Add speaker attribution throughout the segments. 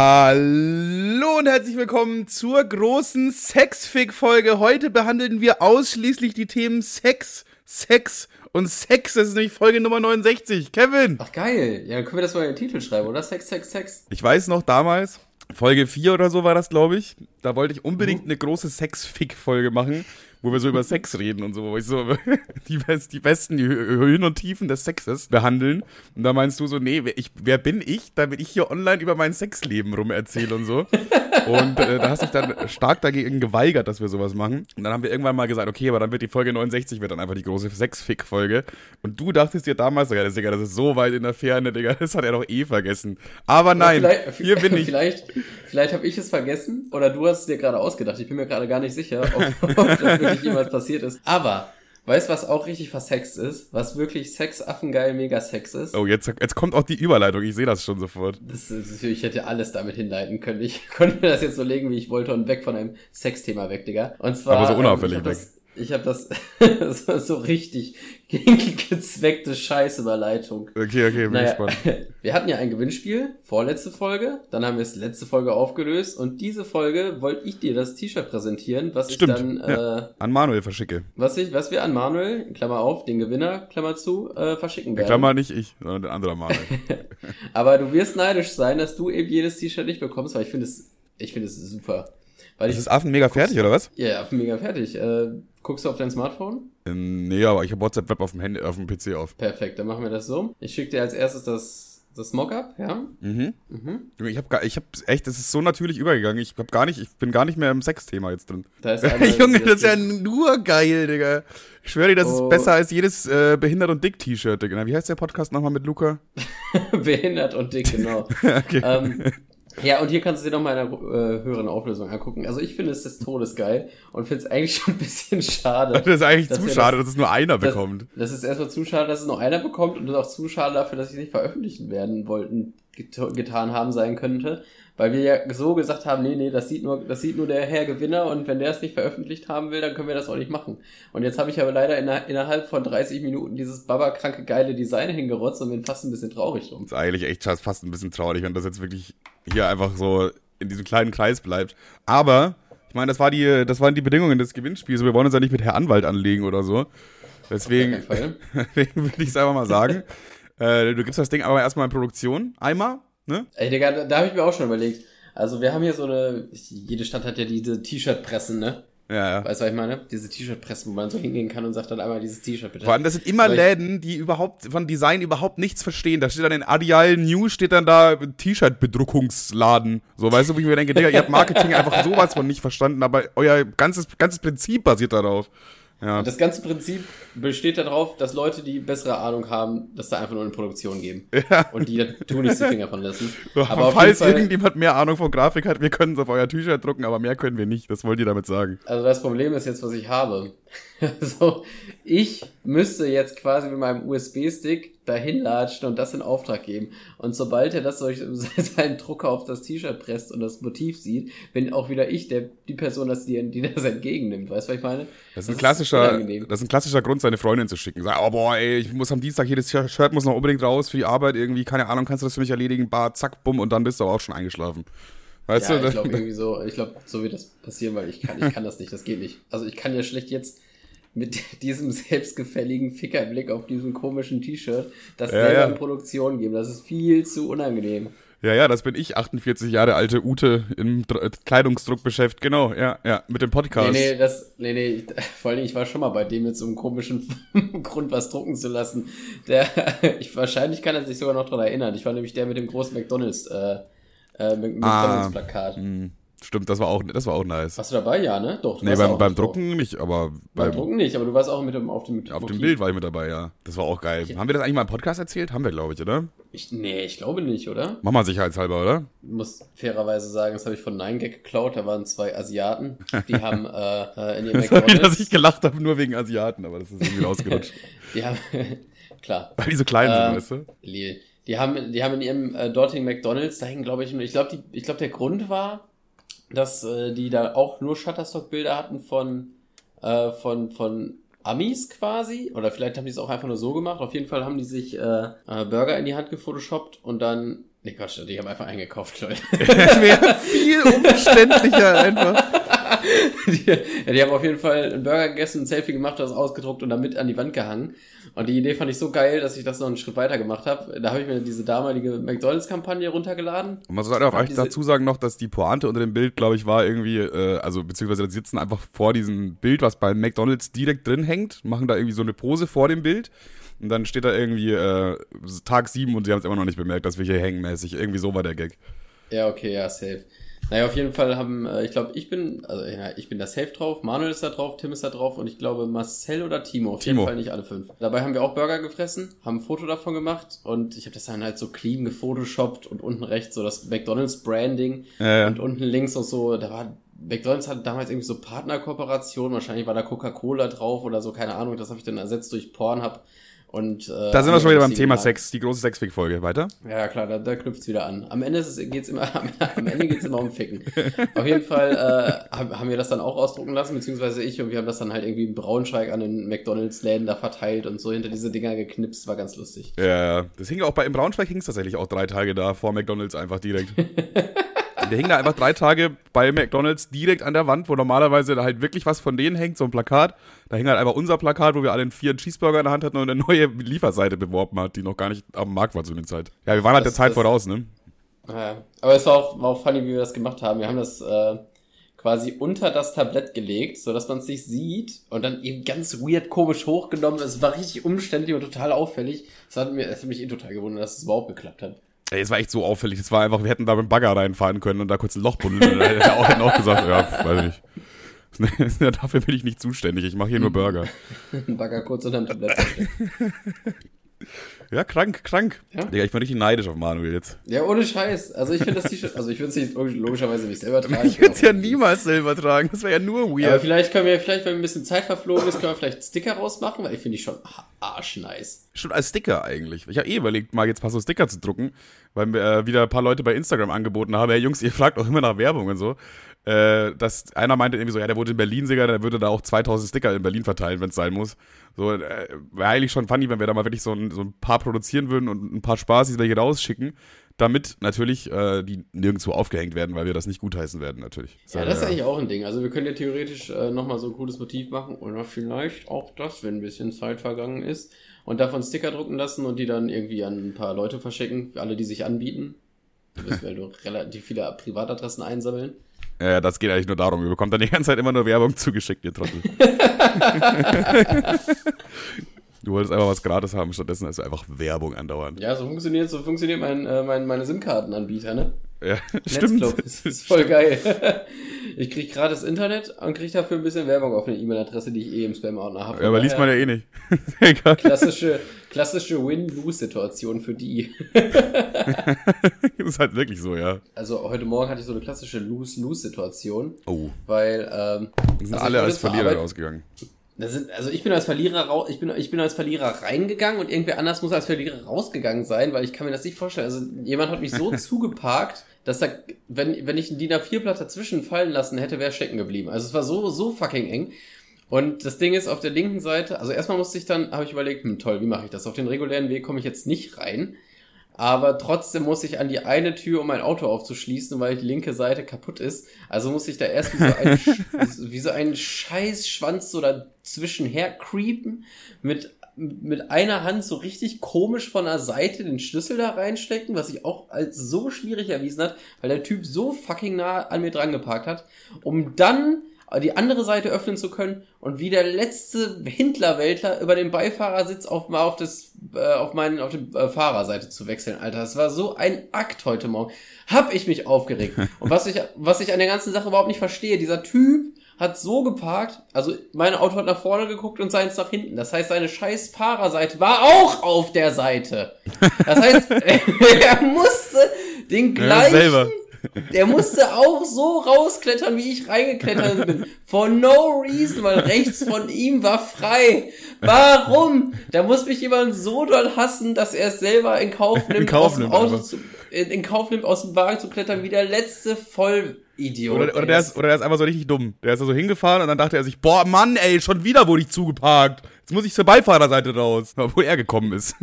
Speaker 1: Hallo und herzlich willkommen zur großen Sexfic-Folge. Heute behandeln wir ausschließlich die Themen Sex, Sex und Sex. Das ist nämlich Folge Nummer 69. Kevin!
Speaker 2: Ach geil, ja, können wir das mal in den Titel schreiben, oder? Sex, Sex, Sex.
Speaker 1: Ich weiß noch damals, Folge 4 oder so war das, glaube ich. Da wollte ich unbedingt eine große Sex-Fick-Folge machen wo wir so über Sex reden und so, wo ich so die, die besten Höhen und Tiefen des Sexes behandeln. Und da meinst du so, nee, wer, ich, wer bin ich, damit ich hier online über mein Sexleben rum erzähle und so. Und äh, da hast du dich dann stark dagegen geweigert, dass wir sowas machen. Und dann haben wir irgendwann mal gesagt, okay, aber dann wird die Folge 69 wird dann einfach die große Sex-Fick-Folge. Und du dachtest dir damals, ja, das, Digga, das ist so weit in der Ferne, Digga, das hat er doch eh vergessen. Aber nein, hier bin ich.
Speaker 2: Vielleicht, vielleicht habe ich es vergessen oder du hast es dir gerade ausgedacht. Ich bin mir gerade gar nicht sicher, ob, ob das wirklich jemals passiert ist. Aber Weißt du, was auch richtig versext ist? Was wirklich sexaffengeil mega Sex ist?
Speaker 1: Oh, jetzt, jetzt kommt auch die Überleitung. Ich sehe das schon sofort.
Speaker 2: Das, das, ich hätte alles damit hinleiten können. Ich konnte mir das jetzt so legen, wie ich wollte und weg von einem Sexthema weg, Digga. Und zwar.
Speaker 1: Aber so unauffällig
Speaker 2: ähm,
Speaker 1: weg.
Speaker 2: Das, ich habe das so richtig gezweckte Scheißüberleitung.
Speaker 1: Okay, okay, bin naja, gespannt.
Speaker 2: Wir hatten ja ein Gewinnspiel, vorletzte Folge, dann haben wir es letzte Folge aufgelöst und diese Folge wollte ich dir das T-Shirt präsentieren, was
Speaker 1: Stimmt,
Speaker 2: ich dann
Speaker 1: ja. äh, an Manuel verschicke.
Speaker 2: Was ich, was wir an Manuel, Klammer auf, den Gewinner, Klammer zu, äh, verschicken werden.
Speaker 1: Klammer nicht ich, sondern der andere Manuel.
Speaker 2: Aber du wirst neidisch sein, dass du eben jedes T-Shirt nicht bekommst, weil ich finde es, ich finde es super.
Speaker 1: Weil ist ich, das Affen mega fertig, oder was?
Speaker 2: Ja, Affen mega fertig. Äh, guckst du auf dein Smartphone?
Speaker 1: Ähm, nee, aber ich habe WhatsApp Web auf dem Handy, auf dem PC auf.
Speaker 2: Perfekt, dann machen wir das so. Ich schicke dir als erstes das, das Mockup, ja?
Speaker 1: Mhm. mhm. Ich habe ich hab echt, das ist so natürlich übergegangen. Ich hab gar nicht, ich bin gar nicht mehr im Sexthema jetzt drin. Da ist Junge, das ist ja nur geil, Digga. Ich schwöre dir, das oh. ist besser als jedes äh, Behindert und Dick T-Shirt, Digga. Wie heißt der Podcast nochmal mit Luca?
Speaker 2: Behindert und Dick, genau. okay. Ähm, ja, und hier kannst du dir nochmal in einer äh, höheren Auflösung angucken. Also ich finde es des Todes geil und finde es eigentlich schon ein bisschen schade.
Speaker 1: Das ist eigentlich zu schade, das, dass es nur einer das, bekommt.
Speaker 2: Das ist erstmal zu schade, dass es nur einer bekommt und das ist auch zu schade dafür, dass sie nicht veröffentlichen werden wollten, get getan haben sein könnte. Weil wir ja so gesagt haben, nee, nee, das sieht nur, das sieht nur der Herr Gewinner und wenn der es nicht veröffentlicht haben will, dann können wir das auch nicht machen. Und jetzt habe ich aber leider in, innerhalb von 30 Minuten dieses babakranke geile Design hingerotzt und bin fast ein bisschen traurig drum.
Speaker 1: Das ist eigentlich echt fast ein bisschen traurig, wenn das jetzt wirklich hier einfach so in diesem kleinen Kreis bleibt. Aber, ich meine, das war die, das waren die Bedingungen des Gewinnspiels. Wir wollen uns ja nicht mit Herr Anwalt anlegen oder so. Deswegen, deswegen würde ich es einfach mal sagen. äh, du gibst das Ding aber erstmal in Produktion. Einmal Ne?
Speaker 2: Ey, Digga, da, da habe ich mir auch schon überlegt. Also wir haben hier so eine, jede Stadt hat ja diese T-Shirt-Pressen, ne?
Speaker 1: Ja, ja.
Speaker 2: Weißt du, was ich meine? Diese T-Shirt-Pressen, wo man so hingehen kann und sagt dann einmal dieses T-Shirt bitte.
Speaker 1: Vor allem, das sind immer Läden, die überhaupt von Design überhaupt nichts verstehen. Da steht dann in Adial News, steht dann da T-Shirt-Bedruckungsladen. So, weißt du, wo ich mir denke, Digga, ihr habt Marketing einfach sowas von nicht verstanden, aber euer ganzes, ganzes Prinzip basiert darauf.
Speaker 2: Ja. Das ganze Prinzip besteht darauf, dass Leute, die bessere Ahnung haben, das da einfach nur in Produktion geben. Ja. Und die da tun nicht die Finger von lassen.
Speaker 1: So, aber falls irgendjemand mehr Ahnung von Grafik hat, wir können es auf euer T-Shirt drucken, aber mehr können wir nicht. Das wollt ihr damit sagen.
Speaker 2: Also das Problem ist jetzt, was ich habe. Also ich müsste jetzt quasi mit meinem USB-Stick dahin latschen und das in Auftrag geben. Und sobald er das durch seinen Drucker auf das T-Shirt presst und das Motiv sieht, bin auch wieder ich der, die Person, dass die, die das entgegennimmt. Weißt du, was ich meine?
Speaker 1: Das ist, ein klassischer, das ist ein klassischer Grund, seine Freundin zu schicken. Sag, oh boah, ey, ich muss am Dienstag, jedes Shirt muss noch unbedingt raus für die Arbeit irgendwie, keine Ahnung, kannst du das für mich erledigen? Bar, zack, bumm, und dann bist du aber auch schon eingeschlafen.
Speaker 2: Weißt ja, du? ich glaube irgendwie so, ich glaube, so wird das passieren, weil ich kann, ich kann das nicht, das geht nicht. Also ich kann ja schlecht jetzt mit diesem selbstgefälligen Fickerblick auf diesem komischen T-Shirt das ja, selber ja. in Produktion geben. Das ist viel zu unangenehm.
Speaker 1: Ja, ja, das bin ich, 48 Jahre alte Ute im Dr Kleidungsdruckgeschäft, genau, ja, ja, mit dem Podcast.
Speaker 2: Nee, nee, das, nee, nee, vor allem, ich war schon mal bei dem mit so einem komischen Grund was drucken zu lassen. Der, ich, wahrscheinlich kann er sich sogar noch dran erinnern. Ich war nämlich der mit dem großen McDonalds, äh, äh, McDonalds-Plakat. Ah,
Speaker 1: Stimmt, das war auch, das war auch nice.
Speaker 2: Warst du dabei, ja, ne?
Speaker 1: Doch. Du nee, beim, beim Drucken nicht, aber
Speaker 2: beim, beim, Drucken nicht, aber du warst auch mit dem, auf dem
Speaker 1: mit Auf dem Bild war ich mit dabei, ja. Das war auch geil. Okay. Haben wir das eigentlich mal im Podcast erzählt? Haben wir, glaube ich, oder?
Speaker 2: Ich, nee, ich glaube nicht, oder?
Speaker 1: Mach mal sicherheitshalber, oder?
Speaker 2: Ich muss fairerweise sagen, das habe ich von Nine Gag geklaut. Da waren zwei Asiaten, die haben äh, äh in ihrem
Speaker 1: McDonalds... Sorry, dass ich gelacht habe, nur wegen Asiaten, aber das ist irgendwie rausgerutscht.
Speaker 2: die haben, klar.
Speaker 1: Weil die so klein ähm, sind, weißt du?
Speaker 2: Lil. Die haben, die haben in ihrem äh, dortigen McDonalds, da hängen, glaube ich, ich glaube, ich glaube, der Grund war, dass äh, die da auch nur Shutterstock-Bilder hatten von, äh, von, von Amis quasi. Oder vielleicht haben die es auch einfach nur so gemacht. Auf jeden Fall haben die sich äh, äh, Burger in die Hand gefotoshoppt und dann Nee, Quatsch, die haben einfach eingekauft, Leute.
Speaker 1: Das wäre viel umständlicher einfach.
Speaker 2: Die, ja, die haben auf jeden Fall einen Burger gegessen, ein Selfie gemacht, das ausgedruckt und dann mit an die Wand gehangen. Und die Idee fand ich so geil, dass ich das noch einen Schritt weiter gemacht habe. Da habe ich mir diese damalige McDonalds-Kampagne runtergeladen.
Speaker 1: Und man sollte auch echt
Speaker 2: diese-
Speaker 1: dazu sagen noch, dass die Pointe unter dem Bild, glaube ich, war irgendwie, äh, also beziehungsweise die sitzen einfach vor diesem Bild, was bei McDonalds direkt drin hängt, machen da irgendwie so eine Pose vor dem Bild. Und dann steht da irgendwie äh, Tag 7 und sie haben es immer noch nicht bemerkt, dass wir hier hängen mäßig. Irgendwie so war der Gag.
Speaker 2: Ja, okay, ja, safe. Naja, auf jeden Fall haben, äh, ich glaube, ich bin, also ja, ich bin da safe drauf, Manuel ist da drauf, Tim ist da drauf und ich glaube Marcel oder Timo, auf
Speaker 1: Timo.
Speaker 2: jeden Fall nicht alle fünf. Dabei haben wir auch Burger gefressen, haben ein Foto davon gemacht und ich habe das dann halt so clean gefotoshoppt und unten rechts so das McDonalds Branding
Speaker 1: Ja, ja.
Speaker 2: und unten links noch so, da war McDonalds hatte damals irgendwie so Partnerkooperation, wahrscheinlich war da Coca-Cola drauf oder so, keine Ahnung, das habe ich dann ersetzt durch Pornhub und äh,
Speaker 1: Da sind wir schon wieder beim Thema. Sex, die große Sexfick-Folge. Weiter?
Speaker 2: Ja, klar, da, da knüpft's wieder an. Am Ende es, geht's immer, am, am Ende geht's immer um Ficken. Auf jeden Fall äh, haben, wir das dann auch ausdrucken lassen, beziehungsweise ich und wir haben das dann halt irgendwie in Braunschweig an den McDonalds-Läden da verteilt und so hinter diese Dinger geknipst, war ganz lustig.
Speaker 1: Ja, ja. Das hing auch bei, im Braunschweig hing es tatsächlich auch drei Tage da vor McDonalds einfach direkt. Der hing da einfach drei Tage bei McDonalds direkt an der Wand, wo normalerweise da halt wirklich was von denen hängt, so ein Plakat. Da hing halt einfach unser Plakat, wo wir alle einen vier Cheeseburger in der Hand hatten und eine neue Lieferseite beworben hat, die noch gar nicht am Markt war zu der Zeit. Ja, wir waren halt
Speaker 2: Das-
Speaker 1: der Zeit
Speaker 2: das-
Speaker 1: voraus, ne?
Speaker 2: Ja, aber es war auch, war auch funny, wie wir das gemacht haben. Wir haben das äh, quasi unter das Tablett gelegt, so dass man es nicht sieht und dann eben ganz weird komisch hochgenommen. Es war richtig umständlich und total auffällig. Das hat, mir, das hat mich eh total gewundert, dass es überhaupt geklappt hat.
Speaker 1: Ey, es war echt so auffällig. Es war einfach, wir hätten da mit dem Bagger reinfahren können und da kurz ein Loch buddeln. Und dann hätte er auch, auch gesagt, ja, weiß ich nicht. Dafür bin ich nicht zuständig. Ich mache hier nur Burger.
Speaker 2: Bagger kurz unterm Tablett.
Speaker 1: Ja, krank, krank.
Speaker 2: Ja?
Speaker 1: Digga, ich bin richtig neidisch auf Manuel jetzt.
Speaker 2: Ja, ohne Scheiß. Also ich finde das T-Shirt, also ich würde es nicht log- logischerweise nicht selber tragen.
Speaker 1: Ich würde es ja niemals selber tragen. Das wäre ja nur
Speaker 2: Aber
Speaker 1: weird.
Speaker 2: vielleicht können wir, vielleicht, wenn ein bisschen Zeit verflogen ist, können wir vielleicht Sticker rausmachen, weil ich finde die schon arschnice.
Speaker 1: Schon als Sticker eigentlich. Ich habe eh überlegt, mal jetzt ein paar so Sticker zu drucken, weil mir äh, wieder ein paar Leute bei Instagram angeboten haben, hey Jungs, ihr fragt auch immer nach Werbung und so. Äh, dass einer meinte irgendwie so, ja, der wohnt in Berlin, Digga, der würde da auch 2000 Sticker in Berlin verteilen, wenn es sein muss. So, äh, wäre eigentlich schon funny, wenn wir da mal wirklich so ein, so ein paar produzieren würden und ein paar Spaß, hier rausschicken, damit natürlich äh, die nirgendwo aufgehängt werden, weil wir das nicht gutheißen werden, natürlich.
Speaker 2: Ja, das ist eigentlich auch ein Ding. Also wir können ja theoretisch äh, nochmal so ein cooles Motiv machen oder vielleicht auch das, wenn ein bisschen Zeit vergangen ist und davon Sticker drucken lassen und die dann irgendwie an ein paar Leute verschicken, alle, die sich anbieten. Du wirst weil du relativ viele Privatadressen einsammeln.
Speaker 1: Ja, das geht eigentlich nur darum. Ihr bekommt dann die ganze Zeit immer nur Werbung zugeschickt, ihr Trottel. du wolltest einfach was gratis haben, stattdessen ist einfach Werbung andauernd.
Speaker 2: Ja, so funktioniert, so funktioniert mein, äh, mein, meine SIM-Kartenanbieter, ne?
Speaker 1: Ja, stimmt.
Speaker 2: Netzclub, das ist voll geil. Ich krieg gratis Internet und krieg dafür ein bisschen Werbung auf eine E-Mail-Adresse, die ich eh im Spam-Ordner habe.
Speaker 1: Ja, aber liest man ja eh nicht. Egal.
Speaker 2: Klassische, klassische Win-Lose-Situation für die.
Speaker 1: Das ist halt wirklich so, ja.
Speaker 2: Also heute Morgen hatte ich so eine klassische Lose-Lose-Situation,
Speaker 1: Oh.
Speaker 2: weil ähm,
Speaker 1: Wir sind
Speaker 2: Also
Speaker 1: alle als Verlierer
Speaker 2: Arbeit-
Speaker 1: rausgegangen.
Speaker 2: sind, also ich bin als Verlierer rau ich bin, ich bin als Verlierer reingegangen und irgendwer anders muss als Verlierer rausgegangen sein, weil ich kann mir das nicht vorstellen. Also jemand hat mich so zugeparkt, dass da, wenn, wenn ich ein DIN A4-Blatt dazwischen fallen lassen hätte, wäre stecken geblieben. Also es war so, so fucking eng. Und das Ding ist, auf der linken Seite, also erstmal musste ich dann, habe ich überlegt, hm, toll, wie mache ich das? Auf den regulären Weg komme ich jetzt nicht rein. Aber trotzdem muss ich an die eine Tür, um mein Auto aufzuschließen, weil die linke Seite kaputt ist. Also muss ich da erst wie so ein, wie so ein Scheißschwanz so dazwischen her creepen, mit, mit einer Hand so richtig komisch von der Seite den Schlüssel da reinstecken, was sich auch als so schwierig erwiesen hat, weil der Typ so fucking nah an mir dran geparkt hat, um dann die andere Seite öffnen zu können und wie der letzte Hindlerweltler über den Beifahrersitz auf mal auf das äh, auf meinen auf die äh, Fahrerseite zu wechseln, Alter. Das war so ein Akt heute Morgen. Hab ich mich aufgeregt. Und was ich was ich an der ganzen Sache überhaupt nicht verstehe, dieser Typ hat so geparkt, also mein Auto hat nach vorne geguckt und seins nach hinten. Das heißt, seine scheiß Fahrerseite war auch auf der Seite. Das heißt, er musste den
Speaker 1: Ja,
Speaker 2: gleichen
Speaker 1: selber.
Speaker 2: der musste auch so rausklettern, wie ich reingeklettert bin. For no reason, weil rechts von ihm war frei. Warum? Da muss mich jemand so doll hassen, dass er es selber in Kauf nimmt,
Speaker 1: Kauf
Speaker 2: aus dem Auto zu, in, in Kauf nimmt, aus dem Wagen zu klettern, wie der letzte Vollidiot.
Speaker 1: Oder, oder, der ist, oder der ist einfach so richtig dumm. Der ist da so hingefahren und dann dachte er sich, boah, Mann, ey, schon wieder wurde ich zugeparkt. Jetzt muss ich zur Beifahrerseite raus. Obwohl er gekommen ist.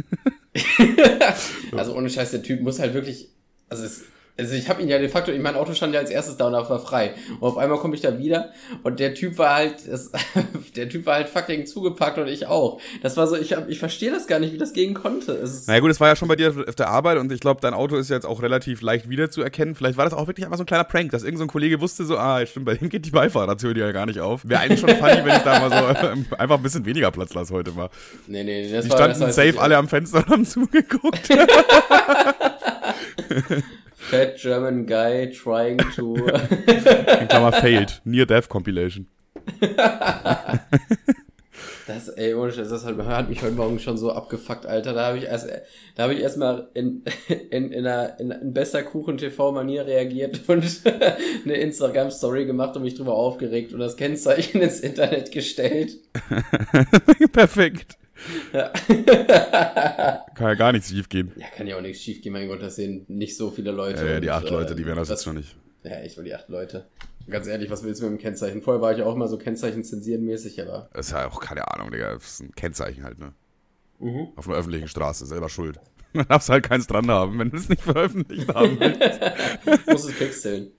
Speaker 2: also ohne Scheiß, der Typ muss halt wirklich also es, also ich habe ihn ja de facto, in mein Auto stand ja als erstes da und war frei. Und auf einmal komme ich da wieder und der Typ war halt, das, der Typ war halt fucking zugepackt und ich auch. Das war so, ich, hab, ich verstehe das gar nicht, wie das gehen konnte. Es ist,
Speaker 1: naja gut, es war ja schon bei dir auf der Arbeit und ich glaube, dein Auto ist jetzt auch relativ leicht wiederzuerkennen. Vielleicht war das auch wirklich einfach so ein kleiner Prank, dass irgendein so ein Kollege wusste so, ah, stimmt, bei dem geht die Beifahrertür ja gar nicht auf. Wäre eigentlich schon funny, wenn ich da mal so einfach ein bisschen weniger Platz lasse heute mal.
Speaker 2: nee, nee, das
Speaker 1: Die
Speaker 2: war,
Speaker 1: standen
Speaker 2: das
Speaker 1: safe alle am Fenster und haben zugeguckt.
Speaker 2: Fat German Guy trying to.
Speaker 1: In Klammer failed. Near Death Compilation.
Speaker 2: Das, ey, ohne Scheiß, das hat, hat mich heute Morgen schon so abgefuckt, Alter. Da habe ich erst, da habe ich erstmal in, in, in, einer, in, in besser Kuchen-TV-Manier reagiert und eine Instagram-Story gemacht und mich drüber aufgeregt und das Kennzeichen ins Internet gestellt.
Speaker 1: Perfekt.
Speaker 2: Ja.
Speaker 1: Kann ja gar nichts schief gehen.
Speaker 2: ja, kann ja auch nichts schief gehen, mein Gott, das sehen nicht so viele Leute.
Speaker 1: Ja, ja, die
Speaker 2: und,
Speaker 1: acht Leute, die werden das
Speaker 2: was-
Speaker 1: jetzt schon nicht.
Speaker 2: Ja, echt mal die acht Leute. Ganz ehrlich, was willst du mit dem Kennzeichen? Vorher war ich auch immer so Kennzeichen zensieren mäßig, aber.
Speaker 1: Das ist ja auch keine Ahnung, Digga. Das ist ein Kennzeichen halt, ne?
Speaker 2: Mhm.
Speaker 1: Auf einer öffentlichen Straße, selber schuld. Dann darfst halt keins dran haben, wenn du es nicht veröffentlicht haben willst.
Speaker 2: Muss es pixeln.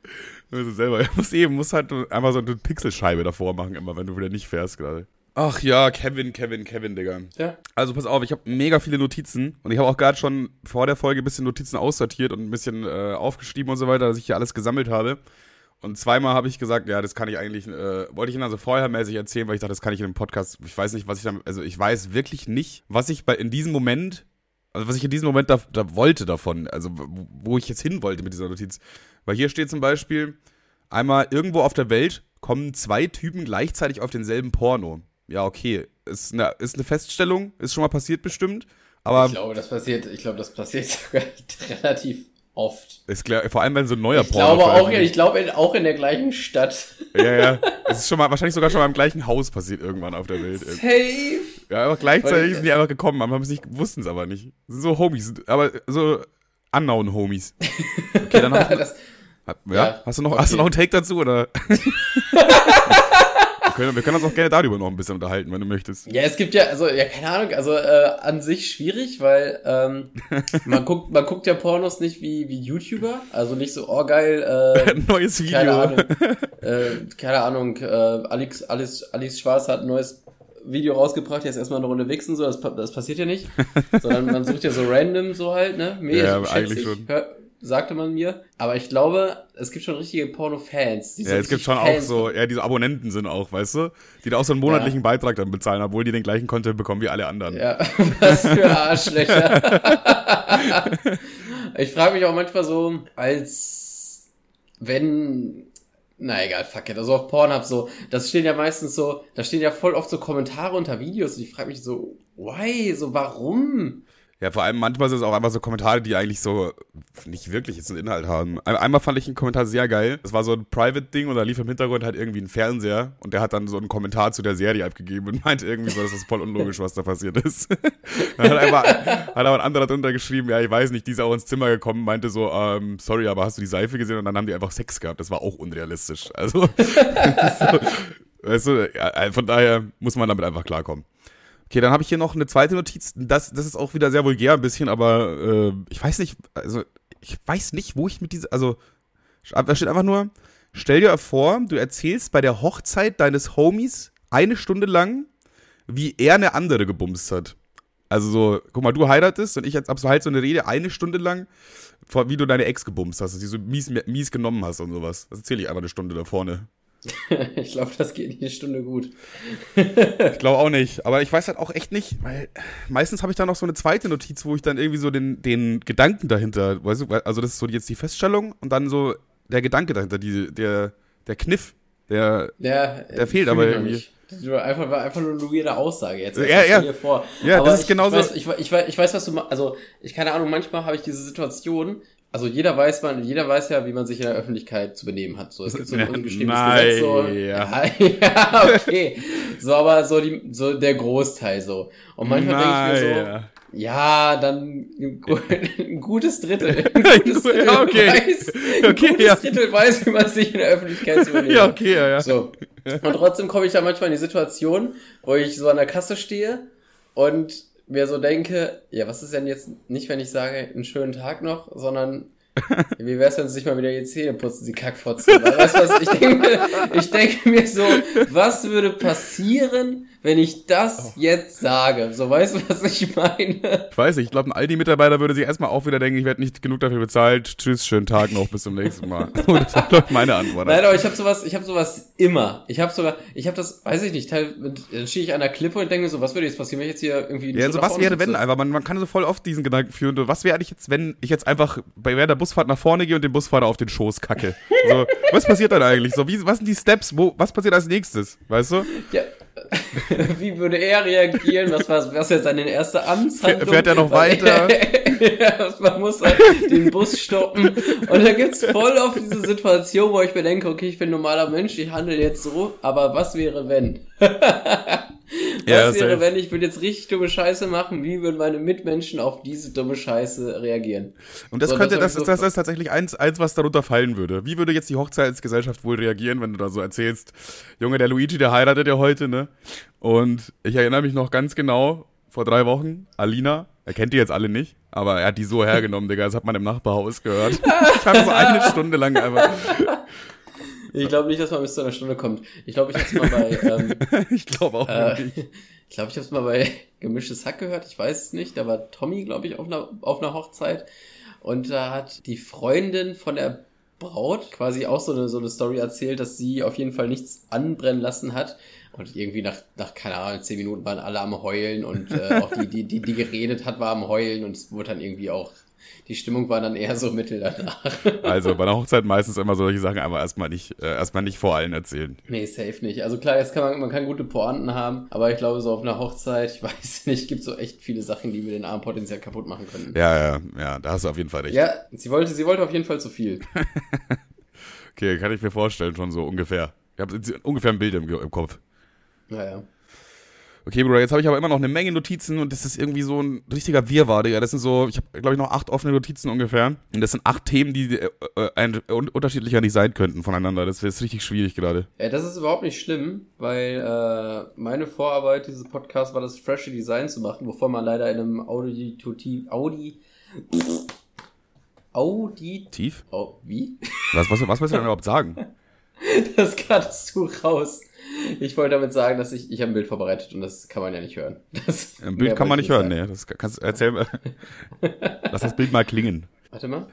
Speaker 1: Also selber, muss eben, muss halt einfach so eine Pixelscheibe davor machen, immer, wenn du wieder nicht fährst gerade. Ach ja, Kevin, Kevin, Kevin, Digga.
Speaker 2: Ja.
Speaker 1: Also pass auf, ich habe mega viele Notizen und ich habe auch gerade schon vor der Folge ein bisschen Notizen aussortiert und ein bisschen äh, aufgeschrieben und so weiter, dass ich hier alles gesammelt habe. Und zweimal habe ich gesagt, ja, das kann ich eigentlich, äh, wollte ich Ihnen also vorhermäßig erzählen, weil ich dachte, das kann ich in einem Podcast, ich weiß nicht, was ich dann, also ich weiß wirklich nicht, was ich bei in diesem Moment, also was ich in diesem Moment da, da wollte davon, also wo- wo ich jetzt hin wollte mit dieser Notiz. Weil hier steht zum Beispiel, einmal irgendwo auf der Welt kommen zwei Typen gleichzeitig auf denselben Porno. Ja, okay, ist eine, ist eine Feststellung, ist schon mal passiert bestimmt, aber
Speaker 2: Ich glaube, das passiert, ich glaube, das passiert sogar relativ oft.
Speaker 1: ist klar, vor allem wenn so ein neuer
Speaker 2: Ich glaube auch, ich glaube in, auch in der gleichen Stadt.
Speaker 1: Ja, ja. Es ist schon mal, wahrscheinlich sogar schon mal im gleichen Haus passiert irgendwann auf der Welt.
Speaker 2: Safe.
Speaker 1: Ja, aber gleichzeitig sind die einfach gekommen, aber haben es nicht, wussten es aber nicht. So Homies, aber so unknown Homies. Okay, dann hab ich,
Speaker 2: Das,
Speaker 1: ja,
Speaker 2: Ja,
Speaker 1: hast du noch,
Speaker 2: okay.
Speaker 1: hast du noch einen Take dazu oder? Wir, können, wir können uns auch gerne darüber noch ein bisschen unterhalten, wenn du möchtest.
Speaker 2: ja, es gibt ja, also, ja, keine Ahnung, also äh, an sich schwierig, weil ähm, man guckt, man guckt ja Pornos nicht wie, wie YouTuber, also nicht so, oh geil, äh,
Speaker 1: Neues Video.
Speaker 2: keine Ahnung, äh, keine Ahnung, äh, Alex, Alice, Alice Schwarz hat ein neues Video rausgebracht, jetzt erstmal eine Runde wichsen, so, das, das passiert ja nicht, sondern man sucht ja so random so halt, ne? Mir,
Speaker 1: Ja, eigentlich
Speaker 2: ich,
Speaker 1: schon.
Speaker 2: Hör, sagte man mir, aber ich glaube, es gibt schon richtige Porno-Fans. die so
Speaker 1: Ja, es gibt schon auch
Speaker 2: Fans
Speaker 1: so, ja, diese Abonnenten sind auch, weißt du? Die da auch so einen monatlichen Beitrag dann bezahlen, obwohl die den gleichen Content bekommen wie alle anderen.
Speaker 2: Ja, was für Arschlöcher. ich frage mich auch manchmal so, als wenn, na egal, fuck it, also auf Pornhub so, das stehen ja meistens so, da stehen ja voll oft so Kommentare unter Videos und ich frage mich so, why, so warum?
Speaker 1: Ja, vor allem manchmal sind es auch einfach so Kommentare, die eigentlich so nicht wirklich jetzt einen Inhalt haben. Ein- Einmal fand ich einen Kommentar sehr geil. Das war so ein Private-Ding und da lief im Hintergrund halt irgendwie ein Fernseher und der hat dann so einen Kommentar zu der Serie abgegeben und meinte irgendwie so, das ist voll unlogisch, was da passiert ist. dann hat, einfach, hat aber ein anderer drunter geschrieben, ja, ich weiß nicht, die ist auch ins Zimmer gekommen, meinte so, ähm, sorry, aber hast du die Seife gesehen? Und dann haben die einfach Sex gehabt. Das war auch unrealistisch. Also, so, weißt du, ja, von daher muss man damit einfach klarkommen. Okay, dann habe ich hier noch eine zweite Notiz. Das, das ist auch wieder sehr vulgär ein bisschen, aber äh, ich weiß nicht, also ich weiß nicht, wo ich mit dieser, also da steht einfach nur, stell dir vor, du erzählst bei der Hochzeit deines Homies eine Stunde lang, wie er eine andere gebumst hat. Also so, guck mal, du heiratest und ich jetzt hab so halt so eine Rede eine Stunde lang, wie du deine Ex gebumst hast, dass sie so mies, mies genommen hast und sowas. Das erzähle ich einfach eine Stunde da vorne.
Speaker 2: ich glaube, das geht nicht eine Stunde gut.
Speaker 1: Ich glaube auch nicht, aber ich weiß halt auch echt nicht, weil meistens habe ich da noch so eine zweite Notiz, wo ich dann irgendwie so den, den Gedanken dahinter, weißt du, also das ist so jetzt die Feststellung und dann so der Gedanke dahinter, die, der, der Kniff, der,
Speaker 2: Der,
Speaker 1: Der fehlt aber irgendwie.
Speaker 2: Das war einfach, war einfach nur eine weirde Aussage jetzt.
Speaker 1: Ja, ja.
Speaker 2: dir Vor.
Speaker 1: Ja,
Speaker 2: Aber
Speaker 1: das ist
Speaker 2: ich,
Speaker 1: genauso-
Speaker 2: Ich weiß, ich, we- ich, weiß, ich weiß, was du meinst. Also, ich keine Ahnung, manchmal habe ich diese Situation. Also jeder weiß man, jeder weiß ja, wie man sich in der Öffentlichkeit zu benehmen hat. So, es gibt so ein
Speaker 1: Ja,
Speaker 2: ungeschriebenes
Speaker 1: nein,
Speaker 2: Gesetz. So,
Speaker 1: ja.
Speaker 2: ja, ja, okay. So, aber so die, so der Großteil so. Und manchmal denke ich mir so, ja, dann ein, gu- ein gutes Drittel. Ein gutes
Speaker 1: Ja,
Speaker 2: Drittel
Speaker 1: okay.
Speaker 2: weiß, ein
Speaker 1: Okay,
Speaker 2: gutes
Speaker 1: ja.
Speaker 2: Drittel weiß, wie man sich in der Öffentlichkeit zu benehmen
Speaker 1: Ja,
Speaker 2: hat.
Speaker 1: okay, ja, ja.
Speaker 2: So. Und trotzdem komme ich da manchmal in die Situation, wo ich so an der Kasse stehe und mir so denke, ja, was ist denn jetzt nicht, wenn ich sage, einen schönen Tag noch, sondern Wie wär's, wenn sie sich mal wieder die Zähne putzen, die Kackfotzen? Weißt du was? Ich denke, ich denke mir so, was würde passieren, wenn ich das oh. jetzt sage? So, weißt du, was ich meine?
Speaker 1: Ich weiß nicht, ich glaube, ein Aldi-Mitarbeiter würde sich erstmal auch wieder denken, ich werde nicht genug dafür bezahlt. Tschüss, schönen Tag noch, bis zum nächsten Mal. das war, glaube meine Antwort.
Speaker 2: Nein, aber ich habe sowas, ich habe sowas immer. Ich habe sogar, ich habe das, weiß ich nicht, dann stehe ich an der Klippe und denke mir so, was würde jetzt passieren, wenn ich jetzt hier irgendwie...
Speaker 1: Ja, so was wäre, wenn einfach, man, man kann so voll oft diesen Gedanken führen, was wäre eigentlich jetzt, wenn ich jetzt einfach bei während der Busfahrt nach vorne gehe und den Busfahrer auf den Schoß kacke? So, was passiert dann eigentlich? So, wie, was sind die Steps? Wo, was passiert als nächstes? Weißt du?
Speaker 2: Ja, Wie würde er reagieren? Was war was jetzt seine erste Amtshandlung?
Speaker 1: Fährt er noch weiter?
Speaker 2: ja, man muss halt den Bus stoppen. Und da gibt's voll auf diese Situation, wo ich mir denke, okay, ich bin ein normaler Mensch, ich handle jetzt so, aber was wäre wenn? Ja, Was wäre, wenn ich würde jetzt richtig dumme Scheiße machen? Wie würden meine Mitmenschen auf diese dumme Scheiße reagieren?
Speaker 1: Und das so, könnte, das, das, ist, das ist tatsächlich eins, eins, was darunter fallen würde. Wie würde jetzt die Hochzeitsgesellschaft wohl reagieren, wenn du da so erzählst, Junge, der Luigi, der heiratet ja heute, ne? Und ich erinnere mich noch ganz genau, vor drei Wochen, Alina, er kennt die jetzt alle nicht, aber er hat die so hergenommen, Digga, das hat man im Nachbarhaus gehört. ich habe so eine Stunde lang einfach
Speaker 2: ich glaube nicht, dass man bis zu einer Stunde kommt. Ich glaube, ich habe es mal bei. Ähm,
Speaker 1: ich glaube auch
Speaker 2: äh, nicht. Ich glaube, ich habe es mal bei Gemischtes Hack gehört. Ich weiß es nicht. Da war Tommy, glaube ich, auf einer, auf einer Hochzeit. Und da hat die Freundin von der Braut quasi auch so eine, so eine Story erzählt, dass sie auf jeden Fall nichts anbrennen lassen hat. Und irgendwie nach, nach keine Ahnung, zehn Minuten waren alle am Heulen und äh, auch die, die, die, die geredet hat, war am Heulen und es wurde dann irgendwie auch die Stimmung war dann eher so mittel danach.
Speaker 1: Also bei einer Hochzeit meistens immer solche Sachen einfach erstmal nicht, äh, erstmal nicht vor allen erzählen.
Speaker 2: Nee, safe nicht. Also klar, jetzt kann man, man kann gute Pointen haben, aber ich glaube, so auf einer Hochzeit, ich weiß nicht, gibt so echt viele Sachen, die mir den Arm potenziell kaputt machen können.
Speaker 1: Ja, ja, ja, da hast du auf jeden Fall recht.
Speaker 2: Ja, sie wollte, sie wollte auf jeden Fall zu viel.
Speaker 1: okay, kann ich mir vorstellen, schon so ungefähr. Ich habe ungefähr ein Bild im, im Kopf.
Speaker 2: Ja, ja.
Speaker 1: Okay, Bruder, jetzt habe ich aber immer noch eine Menge Notizen und das ist irgendwie so ein richtiger Wirrwarr, Digga. Das sind so, ich habe, glaube ich, noch acht offene Notizen ungefähr. Und das sind acht Themen, die äh, äh, ein, unterschiedlicher nicht sein könnten voneinander. Das ist richtig schwierig gerade.
Speaker 2: Ja, das ist überhaupt nicht schlimm, weil äh, meine Vorarbeit dieses Podcasts war das freshe Design zu machen, wovon man leider in einem Audi... Audi Audi...
Speaker 1: Tief?
Speaker 2: Oh, wie?
Speaker 1: Was, was, was willst du denn überhaupt sagen?
Speaker 2: Das kannst du raus. Ich wollte damit sagen, dass ich, ich habe ein Bild vorbereitet und das kann man ja nicht hören. Das
Speaker 1: ein Bild kann man nicht hören, nee. Das kannst erzähl mal. Lass das Bild mal klingen.
Speaker 2: Warte mal.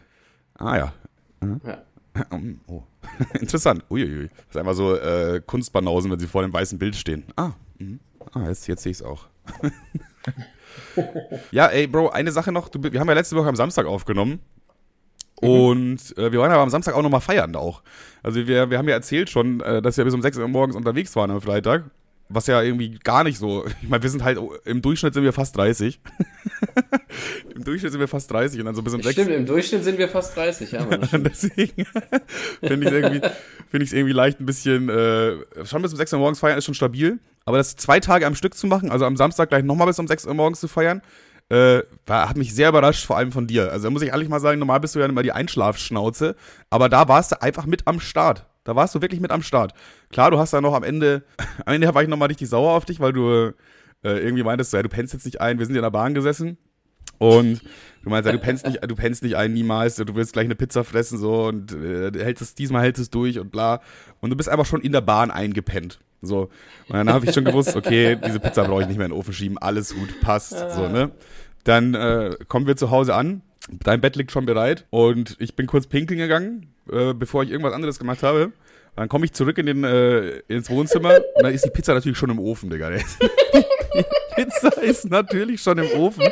Speaker 1: Ah ja. Mhm. ja. Oh. Interessant. Uiuiui. Das ist einfach so äh, Kunstbanausen, wenn sie vor dem weißen Bild stehen. Ah, mhm. ah jetzt, jetzt sehe ich es auch. ja, ey, Bro, eine Sache noch. Du, wir haben ja letzte Woche am Samstag aufgenommen. Mhm. Und äh, wir waren aber am Samstag auch nochmal feiern auch. Also wir, wir haben ja erzählt schon, äh, dass wir bis um 6 Uhr morgens unterwegs waren am Freitag. Was ja irgendwie gar nicht so. Ich meine, wir sind halt, im Durchschnitt sind wir fast 30. Im Durchschnitt sind wir fast 30 und dann so bis um
Speaker 2: Stimmt, 6. Stimmt, im Durchschnitt sind wir fast 30, ja.
Speaker 1: Deswegen finde ich es irgendwie, find irgendwie leicht ein bisschen, äh, schon bis um 6 Uhr morgens feiern ist schon stabil. Aber das zwei Tage am Stück zu machen, also am Samstag gleich nochmal bis um 6 Uhr morgens zu feiern, äh, war, hat mich sehr überrascht, vor allem von dir. Also da muss ich ehrlich mal sagen, normal bist du ja immer die Einschlafschnauze, aber da warst du einfach mit am Start. Da warst du wirklich mit am Start. Klar, du hast da noch am Ende, am Ende war ich nochmal richtig sauer auf dich, weil du äh, irgendwie meintest, ja, du pennst jetzt nicht ein, wir sind ja in der Bahn gesessen. Und du meinst, ja, du pennst nicht, du pennst nicht ein niemals, du willst gleich eine Pizza fressen so und äh, hältst es, diesmal hältst es durch und bla. Und du bist einfach schon in der Bahn eingepennt. So. Und dann habe ich schon gewusst, okay, diese Pizza brauche ich nicht mehr in den Ofen schieben, alles gut, passt. So, ne? Dann äh, kommen wir zu Hause an. Dein Bett liegt schon bereit und ich bin kurz pinkeln gegangen, äh, bevor ich irgendwas anderes gemacht habe. Dann komme ich zurück in den, äh, ins Wohnzimmer und dann ist die Pizza natürlich schon im Ofen, Digga. Die Pizza ist natürlich schon im Ofen.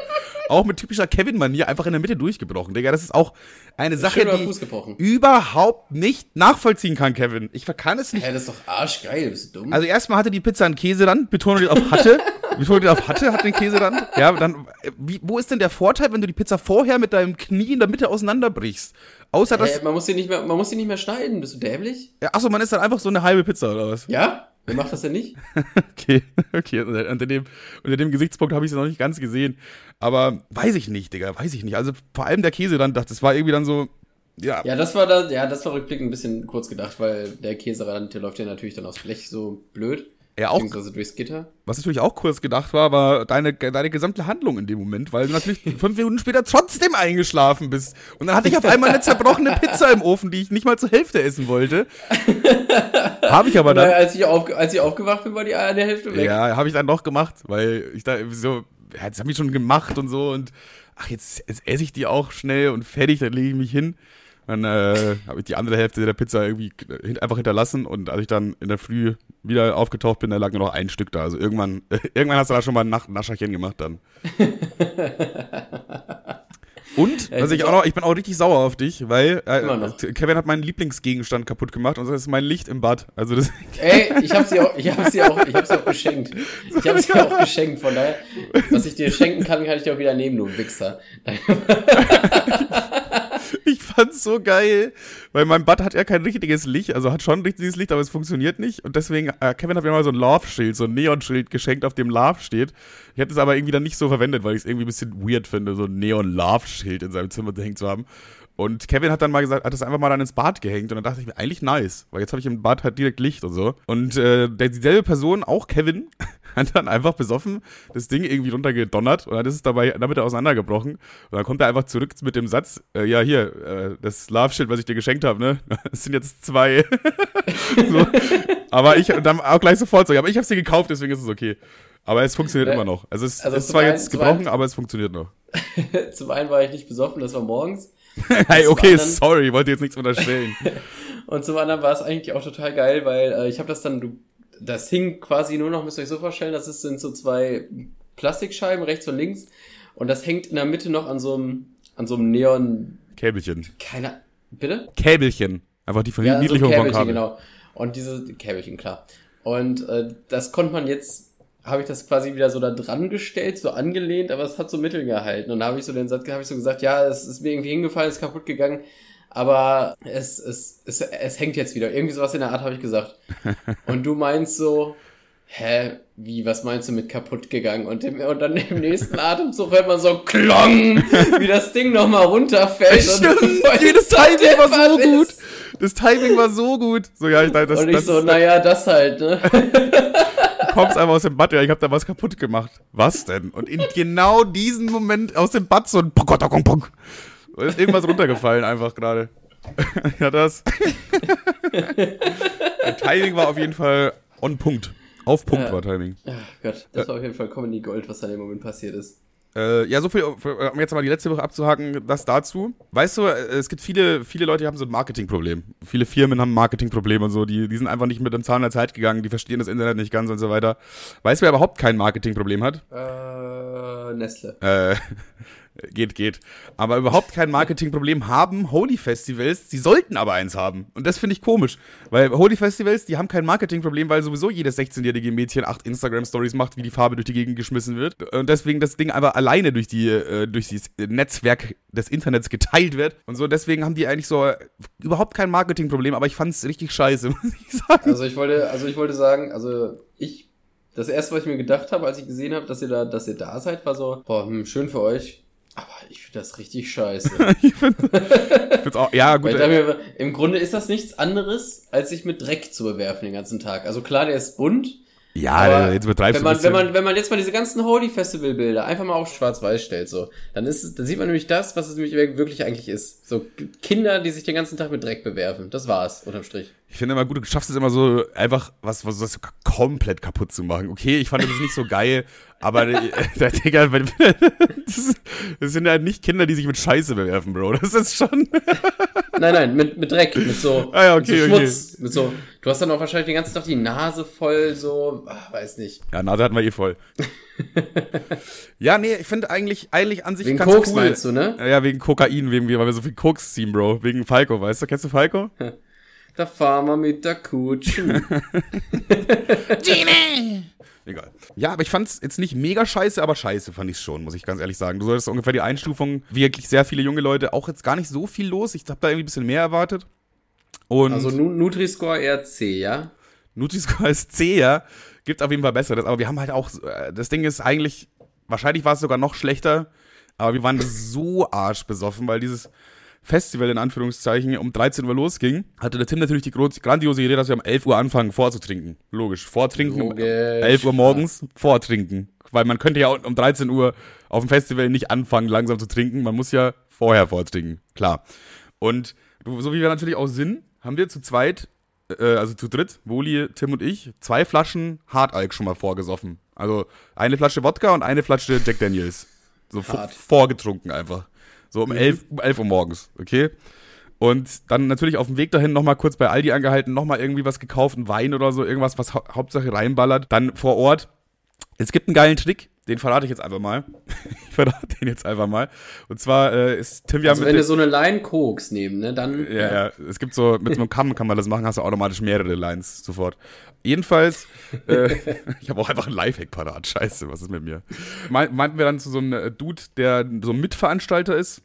Speaker 1: Auch mit typischer Kevin-Manier einfach in der Mitte durchgebrochen, Digga. Das ist auch eine Sache, die ich überhaupt nicht nachvollziehen kann, Kevin. Ich kann es nicht.
Speaker 2: Hä, das ist doch arschgeil, bist du dumm?
Speaker 1: Also erstmal hatte die Pizza einen Käserand, Betonung auf hatte. Betonung auf hatte, hat den Käserand. Ja, dann, wie, wo ist denn der Vorteil, wenn du die Pizza vorher mit deinem Knie in der Mitte auseinanderbrichst? Außer dass.
Speaker 2: Hey, man muss sie nicht mehr, man muss sie nicht mehr schneiden. Bist du dämlich?
Speaker 1: Ja, achso, man ist dann einfach so eine halbe Pizza oder was?
Speaker 2: Ja? Wer macht das denn nicht?
Speaker 1: okay, okay. Unter dem, unter dem Gesichtspunkt habe ich es noch nicht ganz gesehen. Aber weiß ich nicht, Digga, weiß ich nicht. Also vor allem der Käse dann, das war irgendwie dann so, ja.
Speaker 2: Ja, das war da, ja, das war rückblickend ein bisschen kurz gedacht, weil der Käserand, der läuft ja natürlich dann aufs Blech so blöd.
Speaker 1: Ja, auch.
Speaker 2: Durchs Gitter.
Speaker 1: Was natürlich auch kurz gedacht war, war deine, deine gesamte Handlung in dem Moment, weil du natürlich fünf Minuten später trotzdem eingeschlafen bist. Und dann hatte ich auf einmal eine zerbrochene Pizza im Ofen, die ich nicht mal zur Hälfte essen wollte. habe ich aber dann.
Speaker 2: Weil als, ich auf, als ich aufgewacht bin, war die eine Hälfte weg.
Speaker 1: Ja, habe ich dann doch gemacht, weil ich da so, ja, das habe ich schon gemacht und so und ach, jetzt, jetzt esse ich die auch schnell und fertig, dann lege ich mich hin. Dann äh, habe ich die andere Hälfte der Pizza irgendwie einfach hinterlassen und als ich dann in der Früh wieder aufgetaucht bin, da lag nur noch ein Stück da. Also irgendwann, irgendwann hast du da schon mal ein Nach Nascherchen gemacht dann. Und, was ich auch noch, ich bin auch richtig sauer auf dich, weil äh, Kevin hat meinen Lieblingsgegenstand kaputt gemacht und das ist mein Licht im Bad. Also das
Speaker 2: Ey, ich habe sie auch, ich habe sie auch, ich habe sie auch geschenkt. Ich habe sie auch geschenkt, von daher, was ich dir schenken kann, kann ich dir auch wieder nehmen, du Wichser.
Speaker 1: ich fand's so geil, weil mein Bad hat ja kein richtiges Licht, also hat schon ein richtiges Licht, aber es funktioniert nicht. Und deswegen, äh, Kevin hat mir mal so ein Love-Schild, so ein Neon-Schild geschenkt, auf dem Love steht. Ich hätte es aber irgendwie dann nicht so verwendet, weil ich es irgendwie ein bisschen weird finde, so ein Neon-Love-Schild in seinem Zimmer hängen zu haben. Und Kevin hat dann mal gesagt, hat das einfach mal dann ins Bad gehängt und dann dachte ich mir, eigentlich nice, weil jetzt habe ich im Bad halt direkt Licht und so. Und äh, dieselbe Person, auch Kevin, hat dann einfach besoffen das Ding irgendwie runtergedonnert und dann ist es dabei damit auseinandergebrochen. Und dann kommt er einfach zurück mit dem Satz, äh, ja hier, äh, das Love-Schild, was ich dir geschenkt habe, ne? Das sind jetzt zwei. so. Aber ich dann auch gleich sofort so, ja, aber ich habe sie gekauft, deswegen ist es okay. Aber es funktioniert äh, immer noch. Also es also ist zwar einen, jetzt gebrochen, aber es funktioniert noch.
Speaker 2: zum einen war ich nicht besoffen, das war morgens.
Speaker 1: hey, okay, anderen, sorry, wollte jetzt nichts unterstellen.
Speaker 2: und zum anderen war es eigentlich auch total geil, weil äh, ich habe das dann, du, das hing quasi nur noch, müsst ihr euch so vorstellen, das sind so zwei Plastikscheiben, rechts und links. Und das hängt in der Mitte noch an so einem, an so einem Neon.
Speaker 1: Käbelchen.
Speaker 2: Keine, bitte?
Speaker 1: Käbelchen. Einfach die Verniedlichung
Speaker 2: ja, so von Kabel. genau. Und diese Käbelchen, klar. Und äh, das konnte man jetzt habe ich das quasi wieder so da dran gestellt, so angelehnt, aber es hat so Mittel gehalten. Und da habe ich so den Satz, habe ich so gesagt, ja, es ist mir irgendwie hingefallen, ist kaputt gegangen, aber es, es, es, es hängt jetzt wieder. Irgendwie sowas in der Art habe ich gesagt. Und du meinst so, hä, wie, was meinst du mit kaputt gegangen? Und, im, und dann im nächsten Atemzug hört man so klong, wie das Ding nochmal runterfällt.
Speaker 1: Stimmt, und das Timing war so gut. Das Timing war so gut. So, ja, ich, das,
Speaker 2: und ich
Speaker 1: das,
Speaker 2: so, naja, das halt, ne?
Speaker 1: Kommst einfach aus dem Bad, ja, ich habe da was kaputt gemacht. Was denn? Und in genau diesem Moment aus dem Bad so ein Da ist irgendwas runtergefallen einfach gerade. ja, das. Timing war auf jeden Fall on Punkt. Auf Punkt
Speaker 2: ja.
Speaker 1: war Timing.
Speaker 2: Ach Gott, das war auf jeden Fall Comedy Gold, was da im Moment passiert ist.
Speaker 1: Äh, ja, so viel, um jetzt mal die letzte Woche abzuhaken, das dazu. Weißt du, äh, es gibt viele, viele Leute, die haben so ein Marketingproblem. Viele Firmen haben ein Marketingproblem und so, die, die sind einfach nicht mit dem Zahn der Zeit gegangen, die verstehen das Internet nicht ganz und so weiter. Weißt du, wer überhaupt kein Marketingproblem hat?
Speaker 2: Äh, Nestle.
Speaker 1: Äh, geht, geht. Aber überhaupt kein Marketingproblem haben Holy Festivals, sie sollten aber eins haben. Und das finde ich komisch. Weil Holy Festivals, die haben kein Marketingproblem, weil sowieso jedes 16-jährige Mädchen acht Instagram-Stories macht, wie die Farbe durch die Gegend geschmissen wird. Und deswegen das Ding einfach alleine durch die, äh, durch das Netzwerk des Internets geteilt wird. Und so, deswegen haben die eigentlich so überhaupt kein Marketingproblem, aber ich fand es richtig scheiße, muss
Speaker 2: ich sagen. Also ich wollte, also ich wollte sagen, also ich das erste, was ich mir gedacht habe, als ich gesehen habe, dass ihr da, dass ihr da seid, war so, boah, hm, schön für euch. Aber ich finde das richtig scheiße. ich finde
Speaker 1: auch, ja, gut.
Speaker 2: Mir, Im Grunde ist das nichts anderes, als sich mit Dreck zu bewerfen den ganzen Tag. Also klar, der ist bunt.
Speaker 1: Ja, jetzt betreibst
Speaker 2: wenn man, wenn man, wenn man jetzt mal diese ganzen Holy Festival Bilder einfach mal auf schwarz-weiß stellt, so, dann ist, dann sieht man nämlich das, was es nämlich wirklich eigentlich ist. So Kinder, die sich den ganzen Tag mit Dreck bewerfen. Das war's, unterm Strich.
Speaker 1: Ich finde immer gut, du schaffst es immer so einfach was, was, was komplett kaputt zu machen. Okay, ich fand das nicht so geil, aber der Digga, das, das sind ja nicht Kinder, die sich mit Scheiße bewerfen, Bro. Das ist schon.
Speaker 2: nein, nein, mit, mit Dreck, mit so,
Speaker 1: ah, ja, okay,
Speaker 2: mit so Schmutz, okay. mit so. Du hast dann auch wahrscheinlich den ganzen Tag die Nase voll, so, ach, weiß nicht.
Speaker 1: Ja, Nase hatten wir eh voll. ja, nee, ich finde eigentlich, eigentlich an sich
Speaker 2: wegen ganz Koks cool. meinst du, ne?
Speaker 1: Ja, wegen Kokain, wegen, weil wir so viel Koks ziehen, Bro. Wegen Falco, weißt du? Kennst du Falco?
Speaker 2: Da fahren wir mit der Kutsche.
Speaker 1: Genie! Egal. Ja, aber ich fand's jetzt nicht mega scheiße, aber scheiße fand ich's schon, muss ich ganz ehrlich sagen. Du solltest ungefähr die Einstufung, wirklich sehr viele junge Leute, auch jetzt gar nicht so viel los. Ich habe da irgendwie ein bisschen mehr erwartet. Und
Speaker 2: also Nutri-Score eher C, ja?
Speaker 1: Nutri-Score ist C, ja. Gibt auf jeden Fall besseres. Aber wir haben halt auch, äh, das Ding ist eigentlich, wahrscheinlich war es sogar noch schlechter, aber wir waren so arschbesoffen, weil dieses, Festival in Anführungszeichen um 13 Uhr losging, hatte der Tim natürlich die grandiose Idee, dass wir um 11 Uhr anfangen vorzutrinken. Logisch, vortrinken Logisch. um 11 Uhr morgens, vortrinken. Weil man könnte ja um 13 Uhr auf dem Festival nicht anfangen, langsam zu trinken. Man muss ja vorher vortrinken, klar. Und so wie wir natürlich auch sind, haben wir zu zweit, äh, also zu dritt, Woli, Tim und ich, zwei Flaschen Hartalk schon mal vorgesoffen. Also eine Flasche Wodka und eine Flasche Jack Daniels. So vorgetrunken einfach. So um mhm. 11, um 11 Uhr morgens, okay? Und dann natürlich auf dem Weg dahin nochmal kurz bei Aldi angehalten, nochmal irgendwie was gekauft, ein Wein oder so, irgendwas, was hau Hauptsache reinballert. Dann vor Ort. Es gibt einen geilen Trick, den verrate ich jetzt einfach mal. ich verrate den jetzt einfach mal. Und zwar äh, ist Tim
Speaker 2: ja also mit. Wenn wir so eine Line Koks nehmen, ne, dann.
Speaker 1: Ja, ja, ja, es gibt so, mit so einem Kamm kann man das machen, hast du automatisch mehrere Lines sofort. Jedenfalls, äh, ich habe auch einfach ein Lifehack parat. Scheiße, was ist mit mir? Meinten wir dann zu so einem äh, Dude, der so ein Mitveranstalter ist.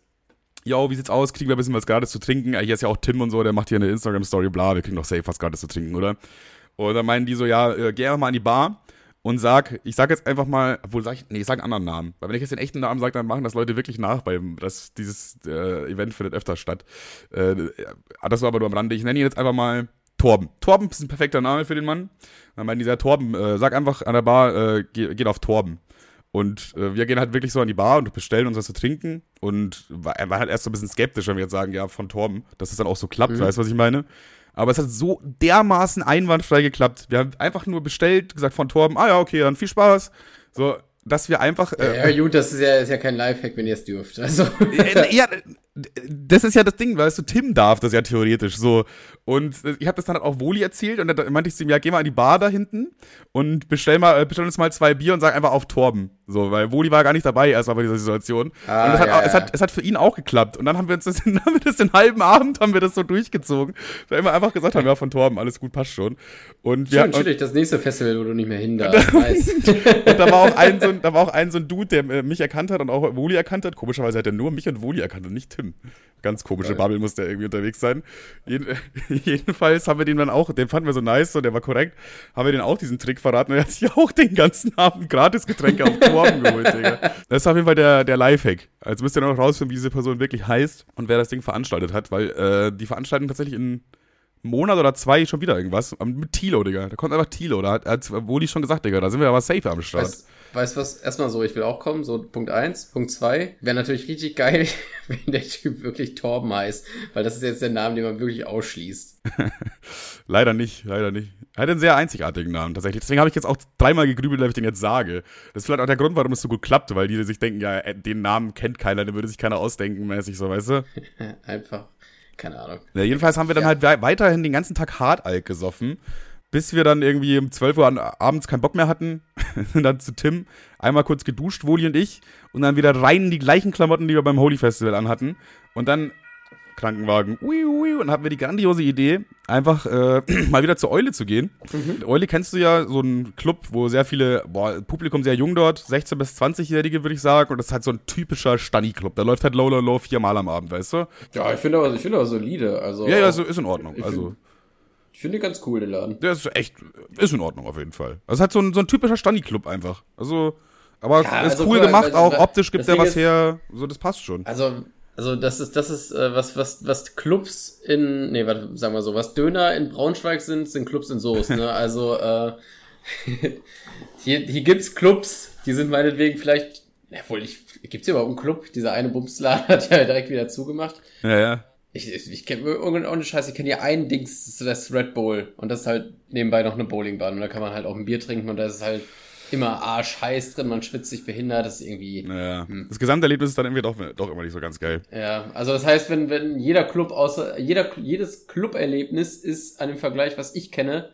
Speaker 1: Jo, wie sieht's aus? Kriegen wir ein bisschen was gratis zu trinken? Hier ist ja auch Tim und so, der macht hier eine Instagram-Story, bla, wir kriegen doch safe was gratis zu trinken, oder? Und dann meinen die so, ja, äh, geh einfach mal an die Bar und sag, ich sag jetzt einfach mal, obwohl sag ich, nee, ich sag einen anderen Namen. Weil wenn ich jetzt den echten Namen sage, dann machen das Leute wirklich nach, weil das, dieses äh, Event findet öfter statt. Äh, das war aber nur am Rande. Ich nenne ihn jetzt einfach mal Torben. Torben ist ein perfekter Name für den Mann. Dann meinen die, ja, Torben, äh, sag einfach an der Bar, äh, geh, geht auf Torben. Und äh, wir gehen halt wirklich so an die Bar und bestellen uns was zu trinken. Und er war halt erst so ein bisschen skeptisch, wenn wir jetzt sagen, ja, von Torben, dass es dann auch so klappt, mhm. weißt du, was ich meine? Aber es hat so dermaßen einwandfrei geklappt. Wir haben einfach nur bestellt, gesagt von Torben, ah ja, okay, dann viel Spaß. So, dass wir einfach.
Speaker 2: Äh, ja, gut, das ist ja, ist ja kein Lifehack, wenn ihr es dürft. Also.
Speaker 1: Äh, ja, das ist ja das Ding, weißt du, Tim darf das ja theoretisch so. Und ich habe das dann halt auch Woli erzählt und dann meinte ich zu ihm, ja, geh mal an die Bar da hinten und bestell mal, äh, bestell uns mal zwei Bier und sag einfach auf Torben. So, weil Woli war gar nicht dabei erstmal bei dieser Situation. Ah, und das hat, ja. Es, hat, es hat für ihn auch geklappt. Und dann haben wir uns das, dann haben wir das den halben Abend haben wir das so durchgezogen. Weil wir einfach gesagt haben, ja, von Torben, alles gut, passt schon. Und
Speaker 2: Schön, wir, chillig, das nächste Festival, wo du nicht mehr hin darfst.
Speaker 1: und da war auch ein so ein, da war auch ein so ein Dude, der äh, mich erkannt hat und auch Woli erkannt hat. Komischerweise hat er nur mich und Woli erkannt und nicht Tim. Ganz komische Geil. Bubble muss der irgendwie unterwegs sein. Jeden, jedenfalls haben wir den dann auch, den fanden wir so nice und der war korrekt, haben wir den auch diesen Trick verraten und er hat sich auch den ganzen Abend Gratisgetränke auf Torben geholt, Digga. Das ist auf jeden Fall der, der Lifehack. Also müsst ihr noch rausfinden, wie diese Person wirklich heißt und wer das Ding veranstaltet hat, weil äh, die veranstalten tatsächlich in Monat oder zwei schon wieder irgendwas. Mit Tilo, Digga. Da kommt einfach Tilo. Da hat, hat Woli schon gesagt, Digga, da sind wir aber safe am Start.
Speaker 2: Weißt, weißt du was? Erstmal so, ich will auch kommen. So, Punkt eins. Punkt zwei. Wäre natürlich richtig geil, wenn der Typ wirklich Torben heißt. Weil das ist jetzt der Name, den man wirklich ausschließt.
Speaker 1: leider nicht, leider nicht. Er hat einen sehr einzigartigen Namen tatsächlich. Deswegen habe ich jetzt auch dreimal gegrübelt, ob ich den jetzt sage. Das ist vielleicht auch der Grund, warum es so gut klappt, weil die sich denken, ja, den Namen kennt keiner, den würde sich keiner ausdenken, mäßig so, weißt du?
Speaker 2: Einfach keine Ahnung.
Speaker 1: Ja, jedenfalls haben wir dann ja. halt weiterhin den ganzen Tag Hartalk gesoffen, bis wir dann irgendwie um 12 Uhr abends keinen Bock mehr hatten. sind dann zu Tim, einmal kurz geduscht, Woli und ich, und dann wieder rein in die gleichen Klamotten, die wir beim Holy Festival anhatten. Und dann Krankenwagen, ui, ui, und hatten wir die grandiose Idee, einfach äh, mal wieder zur Eule zu gehen. Mhm. Eule kennst du ja, so ein Club, wo sehr viele, boah, Publikum sehr jung dort, 16- bis 20-Jährige, würde ich sagen, und das ist halt so ein typischer Stani-Club. Da läuft halt Low, Low, Low viermal am Abend, weißt du?
Speaker 2: Ja, ich finde aber, ich finde aber solide, also.
Speaker 1: Ja, ja, so ist in Ordnung, ich also.
Speaker 2: Find, ich finde ganz cool, den Laden.
Speaker 1: Der ist echt, ist in Ordnung auf jeden Fall. Also halt so ein, so ein typischer Stani-Club einfach. Also, aber ja, ist also cool gemacht, also, auch optisch gibt der was her, so das passt schon.
Speaker 2: Also, also das ist, das ist äh, was, was, was Clubs in, nee, warte, sagen wir so, was Döner in Braunschweig sind, sind Clubs in Soest, ne? Also äh, hier, hier gibt's Clubs, die sind meinetwegen vielleicht, ja wohl, ich, gibt's hier überhaupt einen Club? Dieser eine Bumsladen hat ja direkt wieder zugemacht.
Speaker 1: Ja, ja.
Speaker 2: Ich, ich, ich kenne ohne Scheiß, ich kenne hier ein Dings, das ist das Red Bull und das ist halt nebenbei noch eine Bowlingbahn und da kann man halt auch ein Bier trinken und da ist halt immer Arsch heiß drin, man schwitzt sich behindert, das ist irgendwie.
Speaker 1: Naja. Hm. Das Gesamterlebnis ist dann irgendwie doch, doch immer nicht so ganz geil.
Speaker 2: Ja, also das heißt, wenn, wenn jeder Club außer, jeder, jedes Club-Erlebnis ist an dem Vergleich, was ich kenne,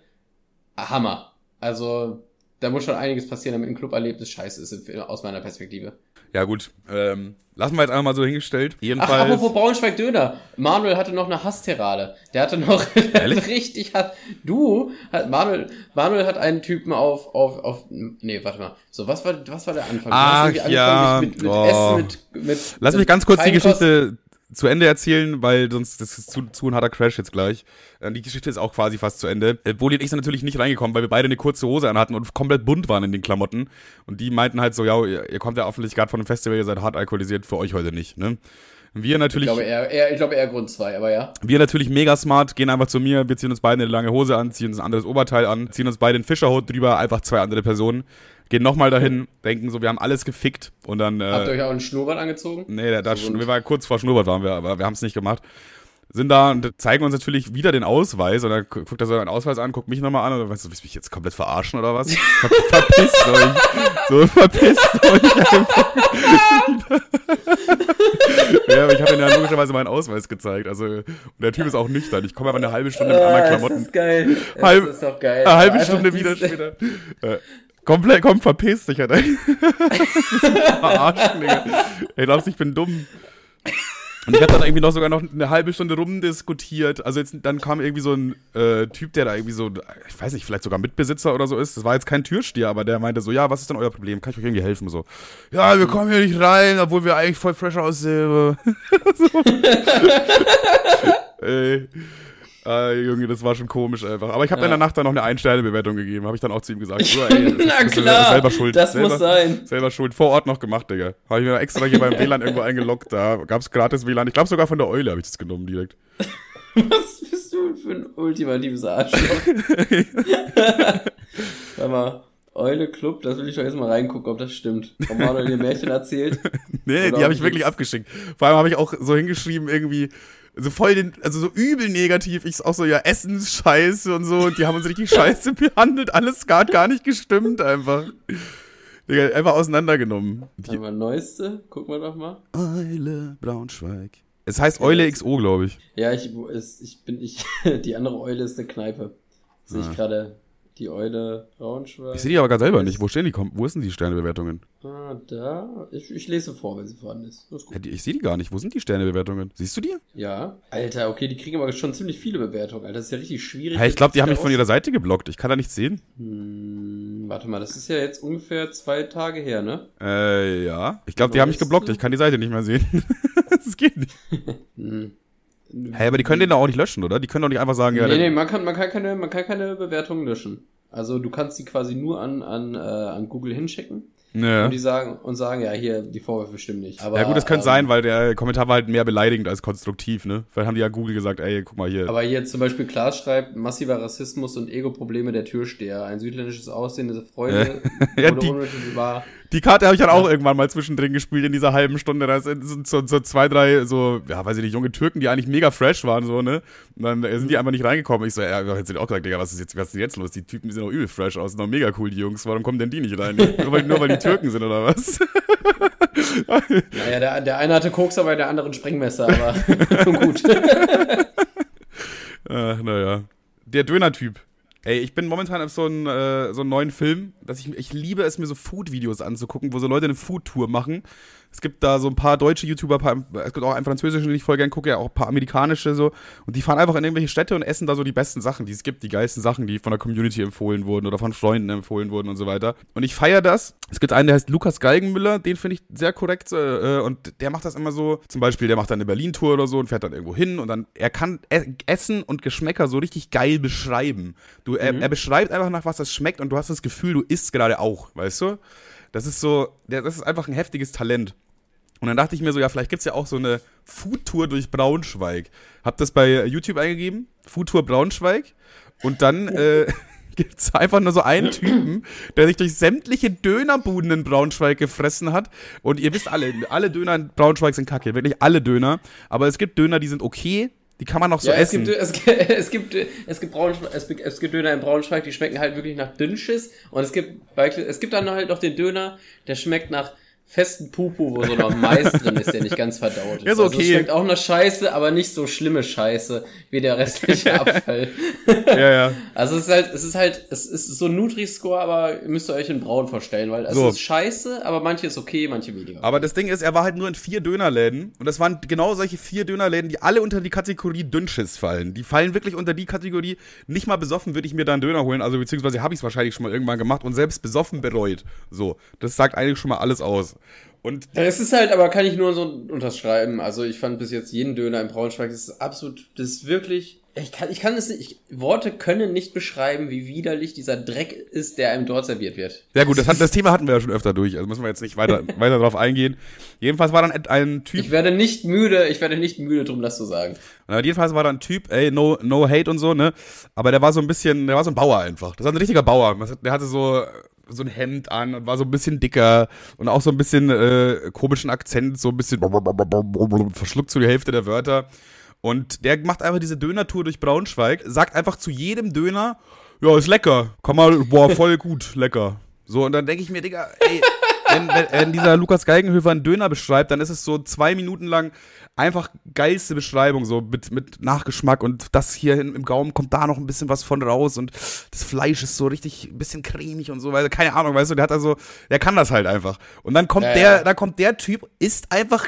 Speaker 2: Hammer. Also, da muss schon einiges passieren, damit ein Club-Erlebnis scheiße ist, aus meiner Perspektive.
Speaker 1: Ja, gut. Ähm, lassen wir jetzt einmal so hingestellt.
Speaker 2: Jedenfalls. Ach, apropos Braunschweig Döner. Manuel hatte noch eine Hassterade. Der hatte noch richtig hat. Du, hat, Manuel, Manuel hat einen Typen auf, auf, auf, nee, warte mal. So, was war, was war der Anfang?
Speaker 1: Ach, ja. Mit, mit, mit oh. Essen, mit, mit, Lass mich ganz kurz die Geschichte zu Ende erzählen, weil sonst das ist zu, zu ein harter Crash jetzt gleich. Äh, die Geschichte ist auch quasi fast zu Ende. Äh, Woli und ich sind natürlich nicht reingekommen, weil wir beide eine kurze Hose anhatten und komplett bunt waren in den Klamotten. Und die meinten halt so, ja, ihr, kommt ja offensichtlich gerade von einem Festival, ihr seid hart alkoholisiert, für euch heute nicht, ne? Wir natürlich,
Speaker 2: Ich glaube eher, eher, ich glaube eher Grund 2, aber ja.
Speaker 1: wir natürlich mega smart, gehen einfach zu mir, wir ziehen uns beide eine lange Hose an, ziehen uns ein anderes Oberteil an, ziehen uns beide einen Fischerhut drüber, einfach zwei andere Personen, gehen nochmal dahin, denken so, wir haben alles gefickt und dann,
Speaker 2: Habt ihr
Speaker 1: äh,
Speaker 2: euch auch einen Schnurrbart angezogen?
Speaker 1: nee, da, da,
Speaker 2: So
Speaker 1: wir waren kurz vor Schnurrbart waren wir, aber wir haben es nicht gemacht. Sind da und zeigen uns natürlich wieder den Ausweis und dann gu- guckt er so einen Ausweis an, guckt mich nochmal an und dann weißt du, willst du mich jetzt komplett verarschen oder was? Ver verpisst euch. So, verpisst euch ja, aber ich habe ihm ja logischerweise meinen Ausweis gezeigt. Also, und der Typ ist auch nüchtern. Ich komme aber eine halbe Stunde mit anderen Klamotten.
Speaker 2: Ah, Das ist geil. Das
Speaker 1: Halb-
Speaker 2: ist doch geil.
Speaker 1: Eine halbe Stunde wieder später. Äh, komplett, komm, verpiss dich, Alter. Verarschen, Digga. Ey, glaubst du, ich bin dumm? Und ich habe dann irgendwie noch sogar noch eine halbe Stunde rumdiskutiert. Also jetzt, dann kam irgendwie so ein äh, Typ, der da irgendwie so, ich weiß nicht, vielleicht sogar Mitbesitzer oder so ist. Das war jetzt kein Türsteher, aber der meinte so, ja, was ist denn euer Problem? Kann ich euch irgendwie helfen? So, ja, wir kommen hier nicht rein, obwohl wir eigentlich voll fresh aussehen. so. Ey. Ah, Junge, das war schon komisch einfach. Aber ich habe
Speaker 2: Ja.
Speaker 1: dann danach dann noch eine Ein-Sterne-Bewertung gegeben. Habe ich dann auch zu ihm gesagt. So, ey, das
Speaker 2: Na klar,
Speaker 1: selber schuld.
Speaker 2: das
Speaker 1: selber,
Speaker 2: muss sein.
Speaker 1: Selber schuld. Vor Ort noch gemacht, Digga. Habe ich mir extra hier beim WLAN irgendwo eingeloggt. Da gab's gratis WLAN. Ich glaube sogar von der Eule habe ich das genommen direkt.
Speaker 2: Was bist du für ein ultimatives Arschloch? Sag mal, Eule Club, das will ich doch jetzt mal reingucken, ob das stimmt. Ob Manuel dir Märchen erzählt.
Speaker 1: Nee, die habe ich wirklich abgeschickt. Vor allem habe ich auch so hingeschrieben, irgendwie, so voll den, also so übel negativ. Ich auch so, ja, Essensscheiße und so. Und die haben uns richtig scheiße behandelt. Alles gar, gar nicht gestimmt einfach. Digga, einfach auseinandergenommen. Die
Speaker 2: mal, neueste, gucken wir doch mal.
Speaker 1: Eule Braunschweig. Es heißt Eule XO, glaube ich.
Speaker 2: Ja, ich, ist, ich bin, ich, die andere Eule ist eine Kneipe. Sehe ich
Speaker 1: Ah.
Speaker 2: gerade. Die Eule Braunschweig.
Speaker 1: Ich sehe die aber gar selber nicht. Wo stehen die? Wo sind die Sternebewertungen?
Speaker 2: Ah, da. Ich, ich lese vor, wenn sie vorhanden ist. Ist
Speaker 1: Ja, die- Ich sehe die gar nicht. Wo sind die Sternebewertungen? Siehst du die?
Speaker 2: Ja. Alter, okay, die kriegen aber schon ziemlich viele Bewertungen. Alter, das ist ja richtig schwierig.
Speaker 1: Hey, ich glaube, die haben mich von ihrer Seite geblockt. Ich kann da nichts sehen.
Speaker 2: Hm, warte mal, das ist ja jetzt ungefähr zwei Tage her, ne?
Speaker 1: Äh, ja. Ich glaube, die haben mich geblockt.
Speaker 2: du?
Speaker 1: Ich kann die Seite nicht mehr sehen. das geht nicht.
Speaker 2: Hm.
Speaker 1: Hey, aber die können den doch auch nicht löschen, oder? Die können doch nicht einfach sagen, ja,
Speaker 2: nee, nee, man kann, man kann keine, man kann keine Bewertungen löschen. Also du kannst die quasi nur an, an, äh, an Google hinschicken
Speaker 1: Ja.
Speaker 2: und die sagen und sagen, ja, hier, die Vorwürfe stimmen nicht. Aber,
Speaker 1: ja gut, das könnte
Speaker 2: ähm,
Speaker 1: sein, weil der Kommentar war halt mehr beleidigend als konstruktiv, ne? Vielleicht haben die ja Google gesagt, ey, guck mal hier.
Speaker 2: Aber hier zum Beispiel Klaas schreibt, massiver Rassismus und Ego-Probleme der Türsteher. Ein südländisches Aussehen dieser Freunde
Speaker 1: Ja,
Speaker 2: wurde
Speaker 1: die-
Speaker 2: unmittelbar.
Speaker 1: Die Karte habe ich dann auch irgendwann mal zwischendrin gespielt in dieser halben Stunde. Da sind so, so, zwei, drei, so, ja, weiß ich nicht, junge Türken, die eigentlich mega fresh waren, so, ne? Und dann äh, sind die einfach nicht reingekommen. Ich so, ja, jetzt sind auch gesagt, Digga, was ist jetzt, was ist jetzt los? Die Typen, die sehen doch übel fresh aus, sind doch mega cool, die Jungs. Warum kommen denn die nicht rein? nur, weil, nur weil die Türken sind, oder was?
Speaker 2: Naja, der, der eine hatte Koks, aber der andere ein Sprengmesser, aber gut.
Speaker 1: Ach, naja. Der Döner-Typ. Ey, ich bin momentan auf so einen, äh, so einen neuen Film, dass ich, ich liebe es, mir so Food-Videos anzugucken, wo so Leute eine Food-Tour machen. Es gibt da so ein paar deutsche YouTuber, paar, es gibt auch einen französischen, den ich voll gern gucke, ja auch ein paar amerikanische so. Und die fahren einfach in irgendwelche Städte und essen da so die besten Sachen, die es gibt, die geilsten Sachen, die von der Community empfohlen wurden oder von Freunden empfohlen wurden und so weiter. Und ich feiere das. Es gibt einen, der heißt Lukas Galgenmüller, den finde ich sehr korrekt äh, und der macht das immer so, zum Beispiel, der macht dann eine Berlin-Tour oder so und fährt dann irgendwo hin und dann, er kann e Essen und Geschmäcker so richtig geil beschreiben. Du, er, er beschreibt einfach nach was das schmeckt und du hast das Gefühl, du isst gerade auch, weißt du? Das ist so, das ist einfach ein heftiges Talent. Und dann dachte ich mir so, ja, vielleicht gibt's ja auch so eine Foodtour durch Braunschweig. Hab das bei YouTube eingegeben, Foodtour Braunschweig. Und dann äh, gibt's einfach nur so einen Typen, der sich durch sämtliche Dönerbuden in Braunschweig gefressen hat. Und ihr wisst alle, alle Döner in Braunschweig sind kacke, wirklich alle Döner. Aber es gibt Döner, die sind okay, die kann man noch so
Speaker 2: ja, es
Speaker 1: essen.
Speaker 2: gibt, es, gibt- es gibt, es gibt es, gibt- es gibt Döner in Braunschweig, die schmecken halt wirklich nach Dünnschiss. Und es gibt, es gibt dann halt noch den Döner, der schmeckt nach festen Pupu, wo so noch Mais drin ist, der nicht ganz verdaut ist.
Speaker 1: Ja, so
Speaker 2: Also
Speaker 1: okay.
Speaker 2: es schmeckt auch nach Scheiße, aber nicht so schlimme Scheiße wie der restliche Abfall.
Speaker 1: ja, ja.
Speaker 2: Also es ist halt, es ist halt, es ist so ein Nutri-Score, aber ihr müsst ihr euch in Braun vorstellen, weil es
Speaker 1: So.
Speaker 2: ist scheiße, aber manche ist okay, manche weniger.
Speaker 1: Aber das Ding ist, er war halt nur in vier Dönerläden und das waren genau solche vier Dönerläden, die alle unter die Kategorie Dünnschiss fallen. Die fallen wirklich unter die Kategorie, nicht mal besoffen würde ich mir da einen Döner holen, also beziehungsweise habe ich es wahrscheinlich schon mal irgendwann gemacht und selbst besoffen bereut. So, das sagt eigentlich schon mal alles aus. Und
Speaker 2: Es ist halt, aber kann ich nur so unterschreiben. Also ich fand bis jetzt jeden Döner in Braunschweig, das ist absolut, das ist wirklich Ich kann, ich kann es nicht, ich, Worte können nicht beschreiben, wie widerlich dieser Dreck ist, der einem dort serviert wird.
Speaker 1: Ja gut, das, hat, das Thema hatten wir ja schon öfter durch, also müssen wir jetzt nicht weiter, weiter darauf eingehen. Jedenfalls war dann ein Typ.
Speaker 2: Ich werde nicht müde, ich werde nicht müde drum, das zu sagen.
Speaker 1: Und jedenfalls war da ein Typ, ey, no, no hate und so, ne? Aber der war so ein bisschen, der war so ein Bauer einfach. Das war ein richtiger Bauer. Der hatte so, so ein Hemd an und war so ein bisschen dicker und auch so ein bisschen äh, komischen Akzent, so ein bisschen verschluckt so die Hälfte der Wörter. Und der macht einfach diese Döner-Tour durch Braunschweig, sagt einfach zu jedem Döner, ja, ist lecker. Komm mal, boah, voll gut, lecker. So, und dann denke ich mir, Digga, ey, wenn, wenn, wenn dieser Lukas Geigenhöfer einen Döner beschreibt, dann ist es so zwei Minuten lang einfach geilste Beschreibung, so mit, mit Nachgeschmack und das hier im Gaumen kommt da noch ein bisschen was von raus und das Fleisch ist so richtig ein bisschen cremig und so, weil keine Ahnung, weißt du, der hat also, der kann das halt einfach. Und dann kommt
Speaker 2: Ja,
Speaker 1: der,
Speaker 2: ja.
Speaker 1: da kommt der Typ, ist einfach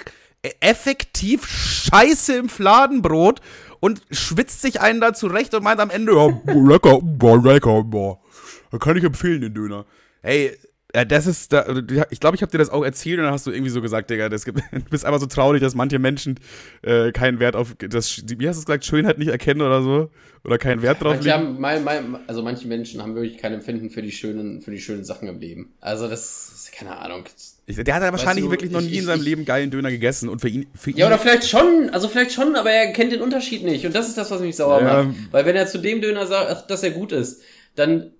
Speaker 1: effektiv Scheiße im Fladenbrot und schwitzt sich einen da zurecht und meint am Ende, ja, lecker, boah, lecker, boah. Da kann ich empfehlen, den Döner. Hey, ja, das ist, da, ich glaube, ich habe dir das auch erzählt und dann hast du irgendwie so gesagt, Digga, das gibt, du bist einfach so traurig, dass manche Menschen äh, keinen Wert auf, das, wie hast du es gesagt, Schönheit nicht erkennen oder so? Oder keinen Wert drauf
Speaker 2: Manche haben, mein, mein, also manche Menschen haben wirklich kein Empfinden für die schönen, für die schönen Sachen im Leben. Also das ist keine Ahnung.
Speaker 1: Ich, der hat ja wahrscheinlich
Speaker 2: du,
Speaker 1: wirklich noch
Speaker 2: ich-
Speaker 1: nie in
Speaker 2: ich-
Speaker 1: seinem
Speaker 2: ich-
Speaker 1: Leben geilen Döner gegessen und für ihn, für
Speaker 2: Ja,
Speaker 1: ihn
Speaker 2: oder vielleicht schon, also vielleicht schon, aber er kennt den Unterschied nicht. Und das ist das, was mich sauer
Speaker 1: Ja.
Speaker 2: macht. Weil wenn er zu dem Döner sagt, dass er gut ist, dann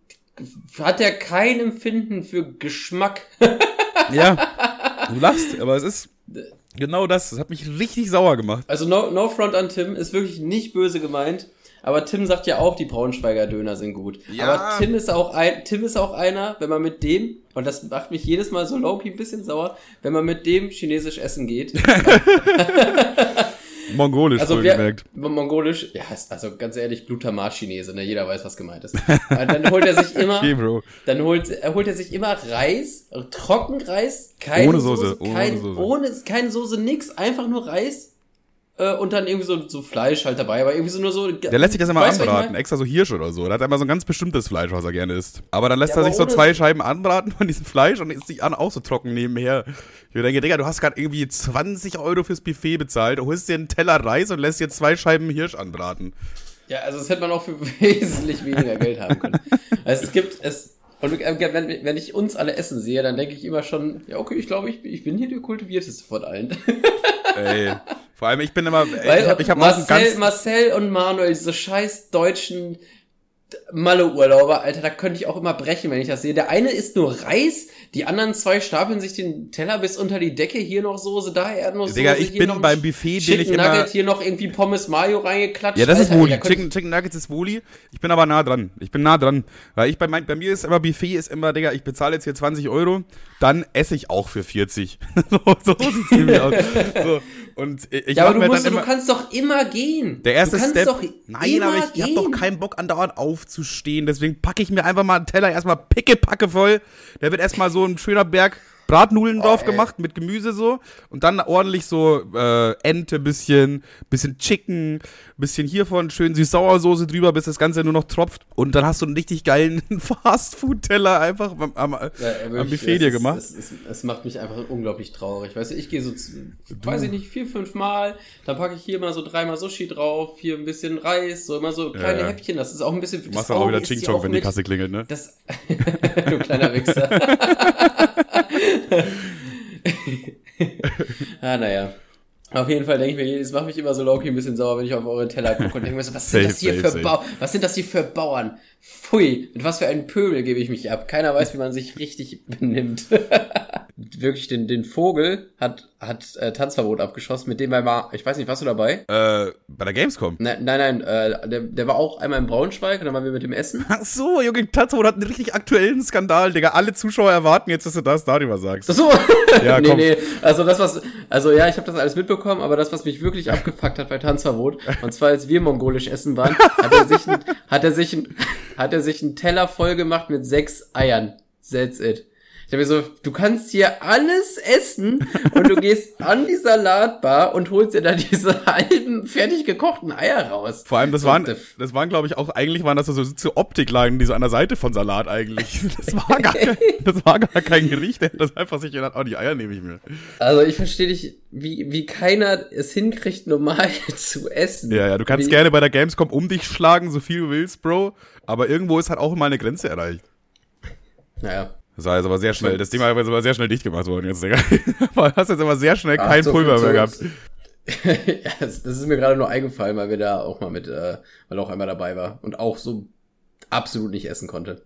Speaker 2: hat er kein Empfinden für Geschmack.
Speaker 1: Ja, du lachst, aber es ist genau das. Das hat mich richtig sauer gemacht.
Speaker 2: Also no, no front an Tim, ist wirklich nicht böse gemeint. Aber Tim sagt ja auch, die Braunschweiger Döner sind gut.
Speaker 1: Ja.
Speaker 2: Aber Tim ist auch ein, Tim ist auch einer, wenn man mit dem, und das macht mich jedes Mal so low ein bisschen sauer, wenn man mit dem chinesisch essen geht.
Speaker 1: Mongolisch,
Speaker 2: Also wer,
Speaker 1: gemerkt.
Speaker 2: mongolisch, ja, ist also ganz ehrlich, Glutamat-Chinese, ne? Jeder weiß, was gemeint ist. Dann holt er sich immer,
Speaker 1: Okay,
Speaker 2: dann holt, er holt er sich immer Reis, Trockenreis, keine
Speaker 1: Ohne Soße, ohne
Speaker 2: kein,
Speaker 1: Soße.
Speaker 2: ohne, keine Soße, nix, einfach nur Reis. Äh, und dann irgendwie so, so Fleisch halt dabei, aber irgendwie so nur so.
Speaker 1: Der lässt sich das immer
Speaker 2: du, ich
Speaker 1: anbraten,
Speaker 2: mein?
Speaker 1: extra so Hirsch oder so. Der hat immer so ein ganz bestimmtes Fleisch, was er gerne isst. Aber dann lässt
Speaker 2: Ja,
Speaker 1: er sich so zwei Scheiben anbraten von diesem Fleisch und isst sich an auch so trocken nebenher. Ich denke, Digga, du hast gerade irgendwie 20 Euro fürs Buffet bezahlt, holst dir einen Teller Reis und lässt dir zwei Scheiben Hirsch anbraten.
Speaker 2: Ja, also das hätte man auch für wesentlich weniger Geld haben können. Also es gibt es. Und wenn, wenn ich uns alle essen sehe, dann denke ich immer schon, ja, okay, ich glaube, ich, ich bin hier der kultivierteste von allen.
Speaker 1: Ey. Vor allem, ich bin immer, ey,
Speaker 2: Weil
Speaker 1: ich hab, ich hab
Speaker 2: Marcel,
Speaker 1: ganz,
Speaker 2: Marcel und Manuel, diese scheiß deutschen Malle-Urlauber, Alter, da könnte ich auch immer brechen, wenn ich das sehe. Der eine isst nur Reis, die anderen zwei stapeln sich den Teller bis unter die Decke, hier noch Soße, da Erdnusssoße,
Speaker 1: Digga, ich bin
Speaker 2: noch
Speaker 1: beim Buffet, bin
Speaker 2: Chicken
Speaker 1: ich immer,
Speaker 2: Nugget, hier noch irgendwie Pommes Mayo reingeklatscht.
Speaker 1: Ja, das ist
Speaker 2: Alter,
Speaker 1: Woli.
Speaker 2: da könnte
Speaker 1: Chicken, Chicken Nuggets ist Woli. Ich bin aber nah dran. Ich bin nah dran. Weil ich bei, mein, bei mir ist immer Buffet ist immer, Digga, ich bezahle jetzt hier 20 Euro, dann esse ich auch für 40. so so sieht's nämlich aus. So. Und ich
Speaker 2: ja, aber du, musst,
Speaker 1: dann
Speaker 2: du
Speaker 1: immer,
Speaker 2: kannst doch immer gehen.
Speaker 1: der erste
Speaker 2: du kannst
Speaker 1: Step.
Speaker 2: Doch
Speaker 1: Nein,
Speaker 2: immer
Speaker 1: aber ich, ich habe doch keinen Bock andauernd aufzustehen. Deswegen packe ich mir einfach mal einen Teller erstmal pickepacke voll. Da wird erstmal so ein schöner Berg Bratnudeln drauf
Speaker 2: ey.
Speaker 1: gemacht mit Gemüse so und dann ordentlich so äh, Ente bisschen, bisschen Chicken, bisschen hiervon schön Süß-Sauersoße drüber, bis das Ganze nur noch tropft und dann hast du einen richtig geilen Fastfood-Teller einfach am, am,
Speaker 2: Ja,
Speaker 1: am
Speaker 2: wirklich,
Speaker 1: Buffet
Speaker 2: es
Speaker 1: dir gemacht.
Speaker 2: Es, es, es macht mich einfach unglaublich traurig. Weißt du, ich gehe so, zu, weiß ich nicht, vier, fünf Mal, dann packe ich hier mal so dreimal Sushi drauf, hier ein bisschen Reis, so immer so kleine
Speaker 1: ja.
Speaker 2: Häppchen. Das ist auch ein bisschen.
Speaker 1: Du machst dann auch wieder Ching Chong, wenn die
Speaker 2: Kasse.
Speaker 1: Kasse klingelt, ne?
Speaker 2: Das, du kleiner Wichser. ah, naja. Auf jeden Fall denke ich mir, es macht mich immer so low ein bisschen sauer, wenn ich auf eure Teller gucke und denke mir so, was sind
Speaker 1: Safe,
Speaker 2: das hier
Speaker 1: safe,
Speaker 2: für
Speaker 1: safe.
Speaker 2: Bau was sind das hier für Bauern? Pfui, mit was für einem Pöbel gebe ich mich ab. Keiner weiß, wie man sich richtig benimmt. Wirklich, den, den Vogel hat, hat äh, Tanzverbot abgeschossen, mit dem er war, ich weiß nicht, warst du dabei?
Speaker 1: Äh, bei der Gamescom.
Speaker 2: Nein, nein, nein äh, der, der war auch einmal in Braunschweig und dann waren wir mit dem Essen.
Speaker 1: Ach so, Junge, Tatzone hat einen richtig aktuellen Skandal, Digga. Alle Zuschauer erwarten jetzt, dass du das darüber sagst.
Speaker 2: Ach so.
Speaker 1: Ja,
Speaker 2: nee,
Speaker 1: komm.
Speaker 2: nee. Also das, was, also ja, ich habe das alles mitbekommen, aber das, was mich wirklich abgefuckt hat bei Tanzverbot, und zwar als wir mongolisch essen waren, hat er sich, ein, hat er sich, ein, hat er sich einen Teller voll gemacht mit sechs Eiern. That's it. Ich habe mir so, du kannst hier alles essen und du gehst an die Salatbar und holst dir da diese halben fertig gekochten Eier raus.
Speaker 1: Vor allem, das waren, das waren, glaube ich, auch, eigentlich waren das so, so Optiklagen, die so an der Seite von Salat eigentlich. Das war gar kein, das war gar kein Gericht, der hat das einfach sich gedacht, oh, die Eier nehme ich mir.
Speaker 2: Also ich verstehe dich, wie, wie keiner es hinkriegt, normal zu essen.
Speaker 1: Ja, ja, du kannst
Speaker 2: wie,
Speaker 1: gerne bei der Gamescom um dich schlagen, so viel du willst, Bro, aber irgendwo ist halt auch mal eine Grenze erreicht.
Speaker 2: Naja.
Speaker 1: Das war jetzt aber sehr schnell, das Ding war aber sehr schnell dicht gemacht worden jetzt, Digga. Du hast jetzt aber sehr schnell kein
Speaker 2: so
Speaker 1: Pulver mehr gehabt.
Speaker 2: Ja, das, das ist mir gerade nur eingefallen, weil wir da auch mal mit, äh, weil er auch einmal dabei war und auch so absolut nicht essen konnte.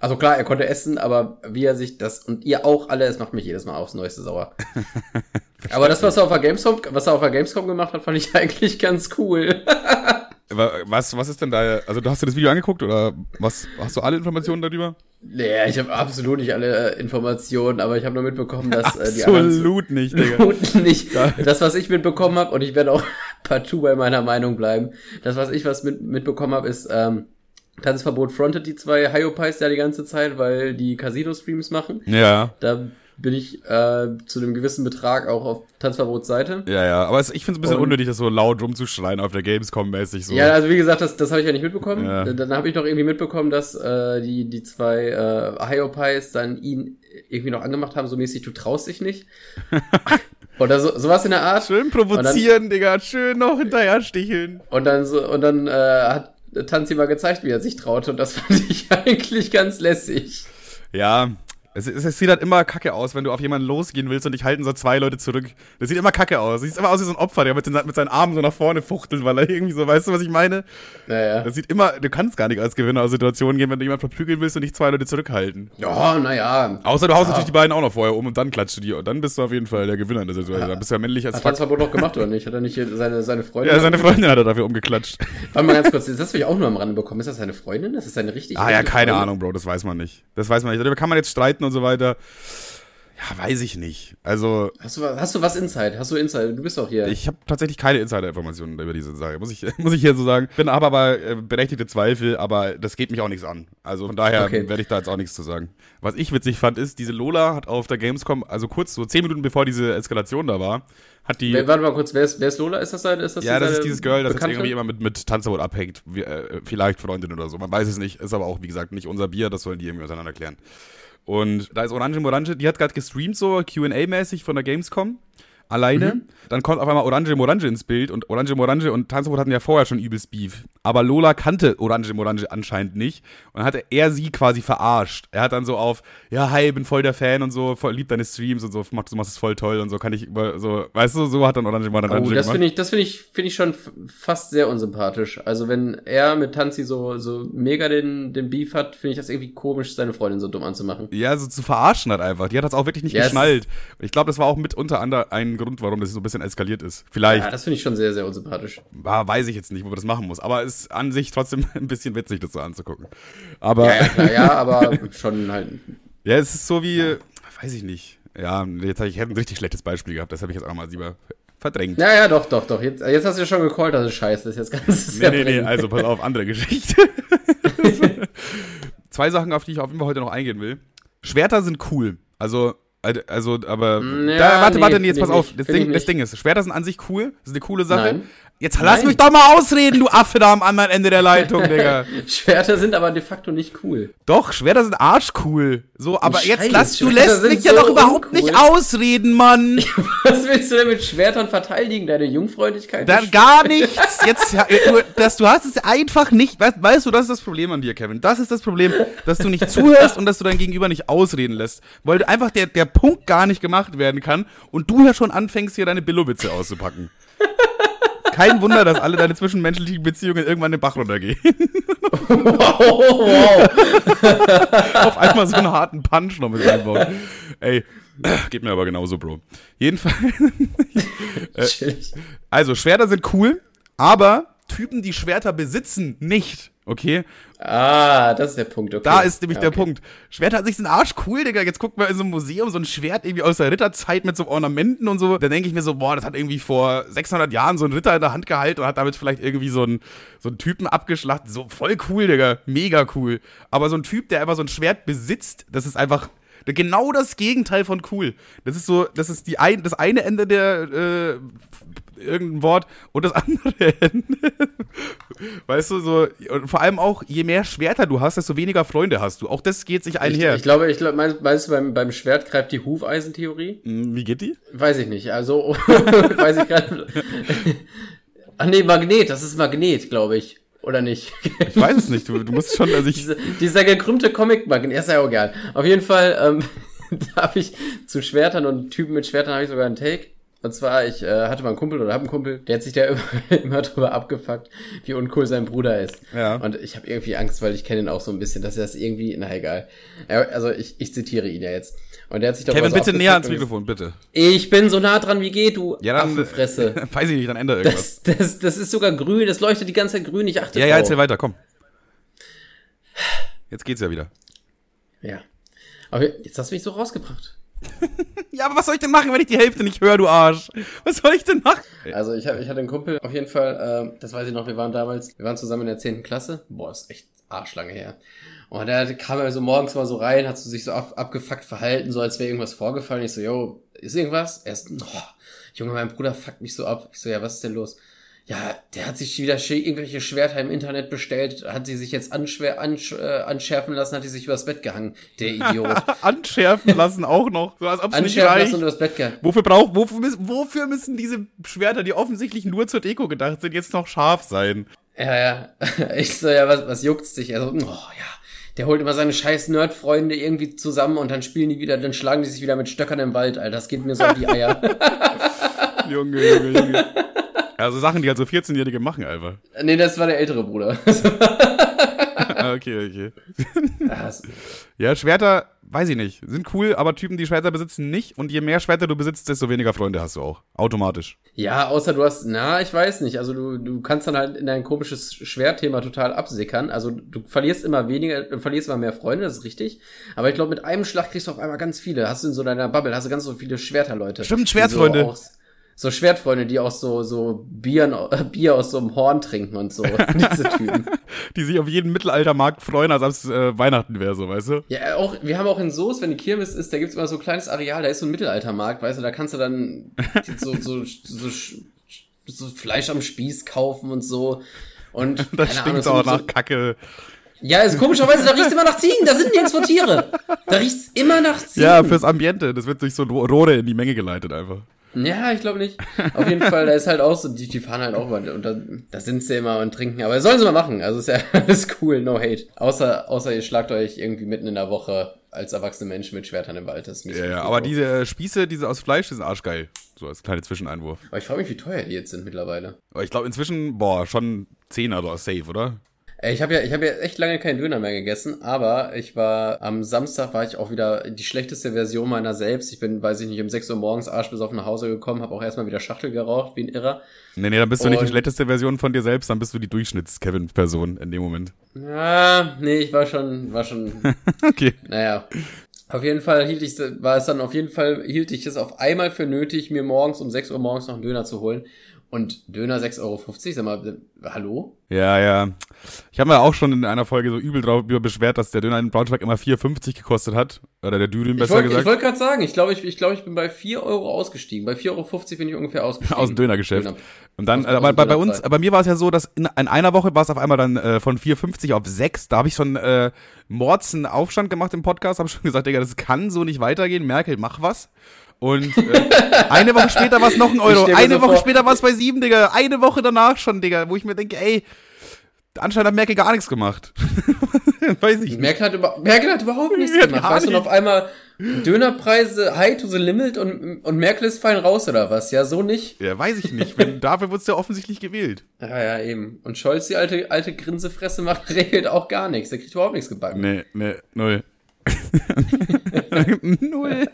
Speaker 2: Also klar, er konnte essen, aber wie er sich das und ihr auch alle, es macht mich jedes Mal aufs Neueste sauer. aber das, was er auf der Gamescom, was er auf der Gamescom gemacht hat, fand ich eigentlich ganz cool.
Speaker 1: Was, was ist denn da? Also, du hast dir das Video angeguckt oder was? Hast du alle Informationen darüber?
Speaker 2: Nee, ich habe absolut nicht alle äh, Informationen, aber ich habe nur mitbekommen, dass äh, die
Speaker 1: Absolut nicht, Digga.
Speaker 2: Absolut nicht. Das, was ich mitbekommen habe, und ich werde auch partout bei meiner Meinung bleiben, das, was ich was mit, mitbekommen habe, ist, ähm, Tanzverbot frontet die zwei Hyopies ja die ganze Zeit, weil die Casino-Streams machen.
Speaker 1: Ja.
Speaker 2: Da bin ich äh, zu einem gewissen Betrag auch auf Tanzverbots Seite.
Speaker 1: Ja, ja, aber ich finde es ein bisschen
Speaker 2: Und-
Speaker 1: unnötig, das so laut rumzuschreien auf der Gamescom-mäßig so.
Speaker 2: Ja, also wie gesagt, das, das habe ich ja nicht mitbekommen.
Speaker 1: Ja.
Speaker 2: Dann habe ich noch irgendwie mitbekommen, dass äh, die, die zwei äh, Hyopies dann ihn irgendwie noch angemacht haben, so mäßig, du traust dich nicht. Oder so, sowas in der Art.
Speaker 1: Schön provozieren, Digga, schön noch hinterher sticheln.
Speaker 2: Und dann so, und dann äh, hat Tanzi mal gezeigt, wie er sich traute. Und das fand ich eigentlich ganz lässig.
Speaker 1: Ja, es, es, es sieht halt immer kacke aus, wenn du auf jemanden losgehen willst und dich halten so zwei Leute zurück. Das sieht immer kacke aus. Sieht immer aus wie so ein Opfer, der mit, den, mit seinen Armen so nach vorne fuchtelt, weil er irgendwie so, weißt du, was ich meine?
Speaker 2: Naja.
Speaker 1: Das sieht immer, du kannst gar nicht als Gewinner aus Situationen gehen, wenn du jemanden verprügeln willst und dich zwei Leute zurückhalten.
Speaker 2: Ja, naja.
Speaker 1: Außer du haust
Speaker 2: Ja.
Speaker 1: natürlich die beiden auch noch vorher um und dann klatscht du die und dann bist du auf jeden Fall der Gewinner in der Situation. Dann bist du ja männlich als
Speaker 2: Hat
Speaker 1: fuck.
Speaker 2: Tanzverbot noch gemacht oder nicht? Hat er nicht seine, seine Freundin?
Speaker 1: Ja, seine Freundin hat er dafür umgeklatscht.
Speaker 2: Warte mal ganz kurz, das habe ich auch nur am Rande bekommen. Ist das seine Freundin? Das ist seine richtig
Speaker 1: Ah ja,
Speaker 2: richtige
Speaker 1: keine
Speaker 2: Freundin?
Speaker 1: Ahnung, Bro, das weiß man nicht. Das weiß man nicht. Darüber kann man jetzt streiten und so weiter. Ja, weiß ich nicht. Also,
Speaker 2: Hast du, hast du was Inside? Hast du Inside? Du bist doch hier.
Speaker 1: ich habe tatsächlich keine Insider-Informationen über diese Sache, muss ich, muss ich hier so sagen. Bin aber aber äh, berechtigte Zweifel, aber das geht mich auch nichts an. Also von daher
Speaker 2: Okay.
Speaker 1: werde ich da jetzt auch nichts zu sagen. Was ich witzig fand, ist, diese Lola hat auf der Gamescom, also kurz, so zehn Minuten bevor diese Eskalation da war, hat die.
Speaker 2: Wer, warte mal kurz, wer ist, wer ist Lola? Ist das seine? Ist das
Speaker 1: ja, das ist dieses Girl, das jetzt irgendwie immer mit, mit Tanzverbot abhängt. Wie, äh, vielleicht Freundin oder so. Man weiß es nicht. Ist aber auch, wie gesagt, nicht unser Bier. Das sollen die irgendwie auseinander klären. Und da ist Orange Morange, die hat gerade gestreamt, so QA-mäßig von der Gamescom. Alleine.
Speaker 2: Mhm.
Speaker 1: Dann kommt auf einmal Orange Morange ins Bild und Orange Morange und Tanzverbot hatten ja vorher schon übelst Beef. Aber Lola kannte Orange Morange anscheinend nicht. Und dann hatte er sie quasi verarscht. Er hat dann so auf, ja, hi, bin voll der Fan und so, voll, lieb deine Streams und so, mach, du machst es voll toll und so, kann ich über, so, weißt du, so hat dann Orange Morange
Speaker 2: Oh, das finde ich, das finde ich, finde ich schon fast sehr unsympathisch. Also wenn er mit Tanzi so, so mega den, den Beef hat, finde ich das irgendwie komisch, seine Freundin so dumm anzumachen.
Speaker 1: Ja, so zu verarschen hat einfach. Die hat das auch wirklich nicht
Speaker 2: Ja, es-
Speaker 1: geschnallt. Ich glaube, das war auch mit unter anderem ein Grund, warum das so ein bisschen eskaliert ist. Vielleicht,
Speaker 2: Ja, das finde ich schon sehr, sehr unsympathisch.
Speaker 1: ah, weiß ich jetzt nicht, wo man das machen muss. Aber es ist an sich trotzdem ein bisschen witzig, das so anzugucken. Aber
Speaker 2: Ja, ja, klar, ja, aber schon halt.
Speaker 1: ja, es ist so wie, weiß ich nicht. Ja, jetzt habe ich hätte ein richtig schlechtes Beispiel gehabt. Das habe ich jetzt auch mal lieber verdrängt.
Speaker 2: Ja, ja, doch, doch, doch. Jetzt, jetzt hast du ja schon gecallt, dass es scheiße ist. Jetzt ganz
Speaker 1: Nee, nee, nee, also pass auf, andere Geschichte. Zwei Sachen, auf die ich auf jeden Fall heute noch eingehen will. Schwerter sind cool. Also, also, aber.
Speaker 2: Ja,
Speaker 1: da, warte,
Speaker 2: nee,
Speaker 1: warte, nee, jetzt
Speaker 2: find
Speaker 1: pass auf. Das Ding, das. Ding ist, Schwerter sind an sich cool. Das ist eine coole Sache.
Speaker 2: Nein.
Speaker 1: Jetzt lass
Speaker 2: Nein.
Speaker 1: mich doch mal ausreden, du Affe da am anderen Ende der Leitung, Digga.
Speaker 2: Schwerter sind aber de facto nicht cool.
Speaker 1: Doch, Schwerter sind arschcool. So, aber
Speaker 2: Scheiß,
Speaker 1: jetzt lass, du
Speaker 2: Schwerter
Speaker 1: lässt mich ja
Speaker 2: so
Speaker 1: doch überhaupt
Speaker 2: uncool.
Speaker 1: nicht ausreden, Mann.
Speaker 2: Was willst du denn mit Schwertern verteidigen? Deine Jungfräulichkeit?
Speaker 1: Dann gar nichts. Jetzt, ja, du, das, du hast es einfach nicht. Weißt, weißt du, das ist das Problem an dir, Kevin. Das ist das Problem, dass du nicht zuhörst und dass du dein Gegenüber nicht ausreden lässt. Weil einfach der, der Punkt gar nicht gemacht werden kann und du ja schon anfängst, hier deine Billowitze auszupacken. Kein Wunder, dass alle deine zwischenmenschlichen Beziehungen irgendwann den Bach runtergehen.
Speaker 2: wow, wow.
Speaker 1: Auf einmal so einen harten Punch noch mit einbauen. Ey, geht mir aber genauso, Bro. Jedenfalls.
Speaker 2: Chillig.
Speaker 1: Also, Schwerter sind cool, aber Typen, die Schwerter besitzen, nicht. Okay?
Speaker 2: Ah, das ist der Punkt, okay.
Speaker 1: Da ist nämlich
Speaker 2: Ja,
Speaker 1: der
Speaker 2: okay.
Speaker 1: Punkt. Schwerter an sich sind arsch cool, Digga. Jetzt gucken wir in so einem Museum so ein Schwert irgendwie aus der Ritterzeit mit so Ornamenten und so. Da denke ich mir so, boah, das hat irgendwie vor 600 Jahren so ein Ritter in der Hand gehalten und hat damit vielleicht irgendwie so einen, so einen Typen abgeschlachtet. So voll cool, Digga. Mega cool. Aber so ein Typ, der einfach so ein Schwert besitzt, das ist einfach, Genau das Gegenteil von cool. Das ist so, das ist die ein, das eine Ende der äh, irgendein Wort und das andere Ende. weißt du, so, und vor allem auch, je mehr Schwerter du hast, desto weniger Freunde hast du. Auch das geht sich einher.
Speaker 2: Ich, ich glaube, ich glaube, meinst, meinst du beim, beim Schwert greift die Hufeisentheorie?
Speaker 1: Hm, Wie geht die?
Speaker 2: Weiß ich nicht. Also, weiß ich gerade. Ach nee, Magnet, das ist Magnet, glaube ich. Oder nicht?
Speaker 1: Ich weiß es nicht. Du, du musst schon, also ich.
Speaker 2: Diese, dieser gekrümmte Comic-Magnet, ist ja auch egal. Auf jeden Fall, ähm, da habe ich zu Schwertern und Typen mit Schwertern habe ich sogar einen Take. Und zwar, ich äh, hatte mal einen Kumpel oder hab einen Kumpel, der hat sich da immer, immer drüber abgefuckt, wie uncool sein Bruder ist.
Speaker 1: Ja.
Speaker 2: Und ich habe irgendwie Angst, weil ich kenne ihn auch so ein bisschen, dass er das irgendwie, na egal. Also ich, ich zitiere ihn ja jetzt. Und der hat sich
Speaker 1: Kevin, bitte näher ans Mikrofon, bitte.
Speaker 2: Ich bin so nah dran, wie geht, du
Speaker 1: Ja, dann.
Speaker 2: Affenfresse.
Speaker 1: weiß ich nicht, dann ändere irgendwas.
Speaker 2: Das, das, das ist sogar grün, das leuchtet die ganze Zeit grün, ich achte
Speaker 1: ja, ja, erzähl weiter, komm. Jetzt geht's ja wieder.
Speaker 2: Ja. Aber jetzt hast du mich so rausgebracht.
Speaker 1: Ja, aber was soll ich denn machen, wenn ich die Hälfte nicht höre, du Arsch? Was soll ich denn machen?
Speaker 2: Also ich, hab, ich hatte einen Kumpel, auf jeden Fall, äh, das weiß ich noch, wir waren damals, wir waren zusammen in der 10. Klasse. Boah, ist echt arschlange her. Und der kam er so morgens mal so rein, hat so sich so ab, abgefuckt verhalten, so als wäre irgendwas vorgefallen. Ich so, yo, ist irgendwas? Er ist, oh, Junge, mein Bruder fuckt mich so ab. Ich so, ja, was ist denn los? Ja, der hat sich wieder irgendwelche Schwerter im Internet bestellt, hat sie sich jetzt anschwer, ansch, äh, anschärfen lassen, hat die sich übers Bett gehangen. Der Idiot.
Speaker 1: Anschärfen lassen auch noch. So als ob es nicht
Speaker 2: anschärfen
Speaker 1: reicht.
Speaker 2: lassen und übers Bett gehangen.
Speaker 1: Wofür, brauch, wofür, müssen- wofür müssen diese Schwerter, die offensichtlich nur zur Deko gedacht sind, jetzt noch scharf sein?
Speaker 2: Ja, ja. Ich so, ja, was, was juckt's dich? Also, oh ja. Der holt immer seine scheiß Nerd-Freunde irgendwie zusammen und dann spielen die wieder, dann schlagen die sich wieder mit Stöckern im Wald, Alter. Das geht mir so auf die Eier.
Speaker 1: Junge, Junge, Junge. Also Sachen, die halt so 14-Jährige machen, einfach.
Speaker 2: nee, das war der ältere Bruder.
Speaker 1: Ah, okay, okay. Ja, Schwerter, weiß ich nicht, sind cool, aber Typen, die Schwerter besitzen, nicht. Und je mehr Schwerter du besitzt, desto weniger Freunde hast du auch. Automatisch.
Speaker 2: ja, außer du hast, na, ich weiß nicht. Also du, du kannst dann halt in dein komisches Schwertthema total absickern. Also du verlierst immer weniger, du verlierst immer mehr Freunde, das ist richtig. Aber ich glaube, mit einem Schlag kriegst du auf einmal ganz viele. Hast du in so deiner Bubble, hast du ganz so viele Schwerterleute.
Speaker 1: Stimmt, Schwertfreunde.
Speaker 2: So, so Schwertfreunde, die auch so, so Bier, Bier aus so einem Horn trinken und so. Diese Typen.
Speaker 1: Die sich auf jeden Mittelaltermarkt freuen, als ob es äh, Weihnachten wäre, so, weißt du?
Speaker 2: Ja, auch, wir haben auch in Soest, wenn die Kirmes ist, da gibt's immer so ein kleines Areal, da ist so ein Mittelaltermarkt, weißt du, da kannst du dann so, so, so, so Fleisch am Spieß kaufen und so. Und
Speaker 1: Das stinkt
Speaker 2: Ahnung,
Speaker 1: auch
Speaker 2: so,
Speaker 1: nach
Speaker 2: so,
Speaker 1: Kacke.
Speaker 2: Ja, ist komischerweise, da riecht's immer nach Ziegen, da sind nirgendwo Tiere. Da riecht's immer nach Ziegen.
Speaker 1: Ja, fürs Ambiente. Das wird durch so Rohre in die Menge geleitet, einfach.
Speaker 2: Ja, ich glaube nicht. Auf jeden Fall, da ist halt auch so, die, die fahren halt auch über, und da, da sind sie immer und trinken, aber sollen sie mal machen, also ist ja alles cool, no hate. Außer, außer ihr schlagt euch irgendwie mitten in der Woche als erwachsene Menschen mit Schwertern im Wald, das ist
Speaker 1: Ja, aber diese äh, Spieße, diese aus Fleisch, die sind arschgeil. So als kleiner Zwischeneinwurf.
Speaker 2: Aber ich frage mich, wie teuer die jetzt sind mittlerweile.
Speaker 1: Aber ich glaube inzwischen, boah, schon 10 oder safe, oder?
Speaker 2: Ich habe ja, ich habe ja echt lange keinen Döner mehr gegessen, aber ich war am Samstag war ich auch wieder die schlechteste Version meiner selbst. Ich bin, weiß ich nicht, um 6 Uhr morgens arschbesoffen nach Hause gekommen, habe auch erstmal wieder Schachtel geraucht, wie ein Irrer.
Speaker 1: Nee, nee, dann bist du nicht die
Speaker 2: Und-
Speaker 1: schlechteste Version von dir selbst, dann bist du die Durchschnitts-Kevin-Person in dem Moment.
Speaker 2: Ja, nee, ich war schon, war schon,
Speaker 1: Okay.
Speaker 2: naja. Auf jeden Fall hielt ich, war es dann auf jeden Fall, hielt ich es auf einmal für nötig, mir morgens um 6 Uhr morgens noch einen Döner zu holen. Und Döner 6,50 Euro, sag mal, hallo?
Speaker 1: Ja, ja. Ich habe mir auch schon in einer Folge so übel drauf beschwert, dass der Döner in Braunschweig immer 4,50 gekostet hat. Oder der Dürüm
Speaker 2: Ich
Speaker 1: besser
Speaker 2: wollte ich
Speaker 1: gesagt.
Speaker 2: wollt gerade sagen, ich glaube, ich, ich, glaub, ich bin bei 4 Euro ausgestiegen. Bei 4,50 Euro bin ich ungefähr ausgestiegen.
Speaker 1: aus dem Dönergeschäft.
Speaker 2: Döner.
Speaker 1: Und dann,
Speaker 2: Aus- aus
Speaker 1: aber
Speaker 2: dem
Speaker 1: bei, bei uns, bei mir war es ja so, dass in, in einer Woche war es auf einmal dann äh, von 4,50 auf 6. Da habe ich schon äh, Mords einen Aufstand gemacht im Podcast, habe schon gesagt, Digga, das kann so nicht weitergehen. Merkel, mach was. Und äh, eine Woche später war es noch ein Euro. Eine
Speaker 2: so
Speaker 1: Woche
Speaker 2: vor-
Speaker 1: später war es bei 7, Digga. Eine Woche danach schon, Digga. Wo ich mir denke, ey, anscheinend hat Merkel gar nichts gemacht. Weiß ich nicht.
Speaker 2: Merkel hat, über, Merkel hat überhaupt nichts
Speaker 1: Ja,
Speaker 2: gemacht. Weißt du, und auf einmal Dönerpreise high to the limit und, und Merkel ist fein raus oder was? Ja, so nicht.
Speaker 1: Ja, weiß ich nicht. Wenn, dafür wurde es ja offensichtlich gewählt.
Speaker 2: Ja, ja, eben. Und Scholz, die alte, alte Grinsefresse, macht, regelt auch gar nichts. Der kriegt überhaupt nichts gebacken.
Speaker 1: Nee, nee, null. null.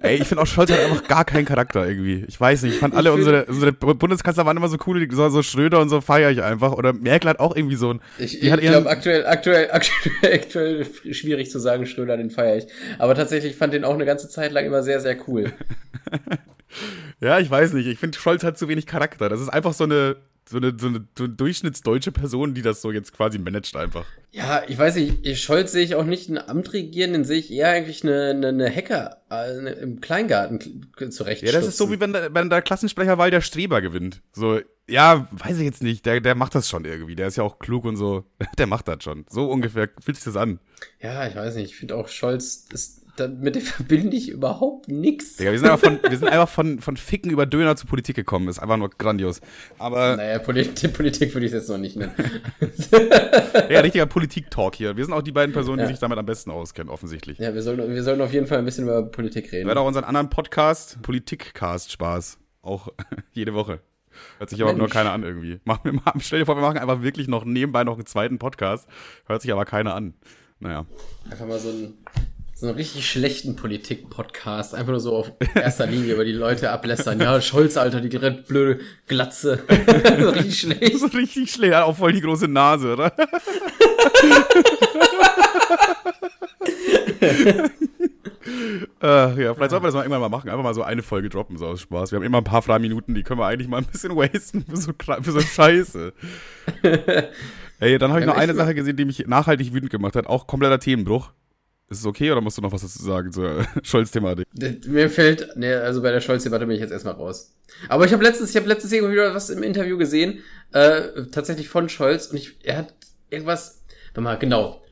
Speaker 1: Ey, ich finde auch Scholz hat einfach gar keinen Charakter irgendwie. Ich weiß nicht, ich fand alle
Speaker 2: Ich
Speaker 1: unsere, unsere Bundeskanzler waren immer so cool, so, so Schröder und so feiere ich einfach. Oder Merkel hat auch irgendwie so ein.
Speaker 2: Ich, ich glaube, aktuell, aktuell, aktuell, aktuell schwierig zu sagen, Schröder, den feiere ich. Aber tatsächlich fand den auch eine ganze Zeit lang immer sehr, sehr cool.
Speaker 1: Ja, ich weiß nicht. Ich finde, Scholz hat zu wenig Charakter. Das ist einfach so eine so eine, so eine, eine durchschnittsdeutsche Person, die das so jetzt quasi managt einfach.
Speaker 2: Ja, ich weiß nicht, Scholz sehe ich auch nicht ein Amt regieren, den sehe ich eher eigentlich eine, eine, eine Hacker äh, im Kleingarten zurecht.
Speaker 1: Ja, das ist so wie wenn, der, wenn der Klassensprecher Walter Streber gewinnt. So, ja, weiß ich jetzt nicht, der, der macht das schon irgendwie. Der ist ja auch klug und so. Der macht das schon. So ungefähr fühlt sich das an.
Speaker 2: Ja, ich weiß nicht, ich finde auch Scholz ist mit dem verbinde ich überhaupt nichts.
Speaker 1: Ja, wir sind einfach, von, wir sind einfach von, von Ficken über Döner zu Politik gekommen. Ist einfach nur grandios. Aber.
Speaker 2: Naja, Politik, Politik würde ich jetzt noch nicht nennen.
Speaker 1: ja, richtiger Politik-Talk hier. Wir sind auch die beiden Personen, ja. die sich damit am besten auskennen, offensichtlich.
Speaker 2: Ja, wir sollen, wir sollen auf jeden Fall ein bisschen über Politik reden.
Speaker 1: Wir haben auch unseren anderen Podcast, Politik-Cast Spaß. Auch jede Woche. Hört sich aber Mensch. nur keiner an irgendwie. Mach mir mal, stell dir vor, wir machen einfach wirklich noch nebenbei noch einen zweiten Podcast. Hört sich aber keiner an. Naja.
Speaker 2: Einfach mal so ein so einen richtig schlechten Politik-Podcast. Einfach nur so auf erster Linie über die Leute ablästern. Ja, Scholz, Alter, die blöde Glatze. so richtig schlecht.
Speaker 1: So richtig schlecht. Hat auch voll die große Nase, oder? äh, ja, vielleicht sollten wir das mal irgendwann mal machen. Einfach mal so eine Folge droppen, so aus Spaß. Wir haben immer ein paar freie Minuten, die können wir eigentlich mal ein bisschen wasten für so, für so Scheiße. Ey, dann habe ich noch eine Sache gesehen, die mich nachhaltig wütend gemacht hat. Auch kompletter Themenbruch. Ist es okay oder musst du noch was dazu sagen zur Scholz-Thematik?
Speaker 2: Mir fällt, ne, also bei der Scholz-Debatte bin ich jetzt erstmal raus. Aber ich habe letztens, ich habe letztens irgendwo wieder was im Interview gesehen, äh, tatsächlich von Scholz und ich, er hat irgendwas, warte mal, genau.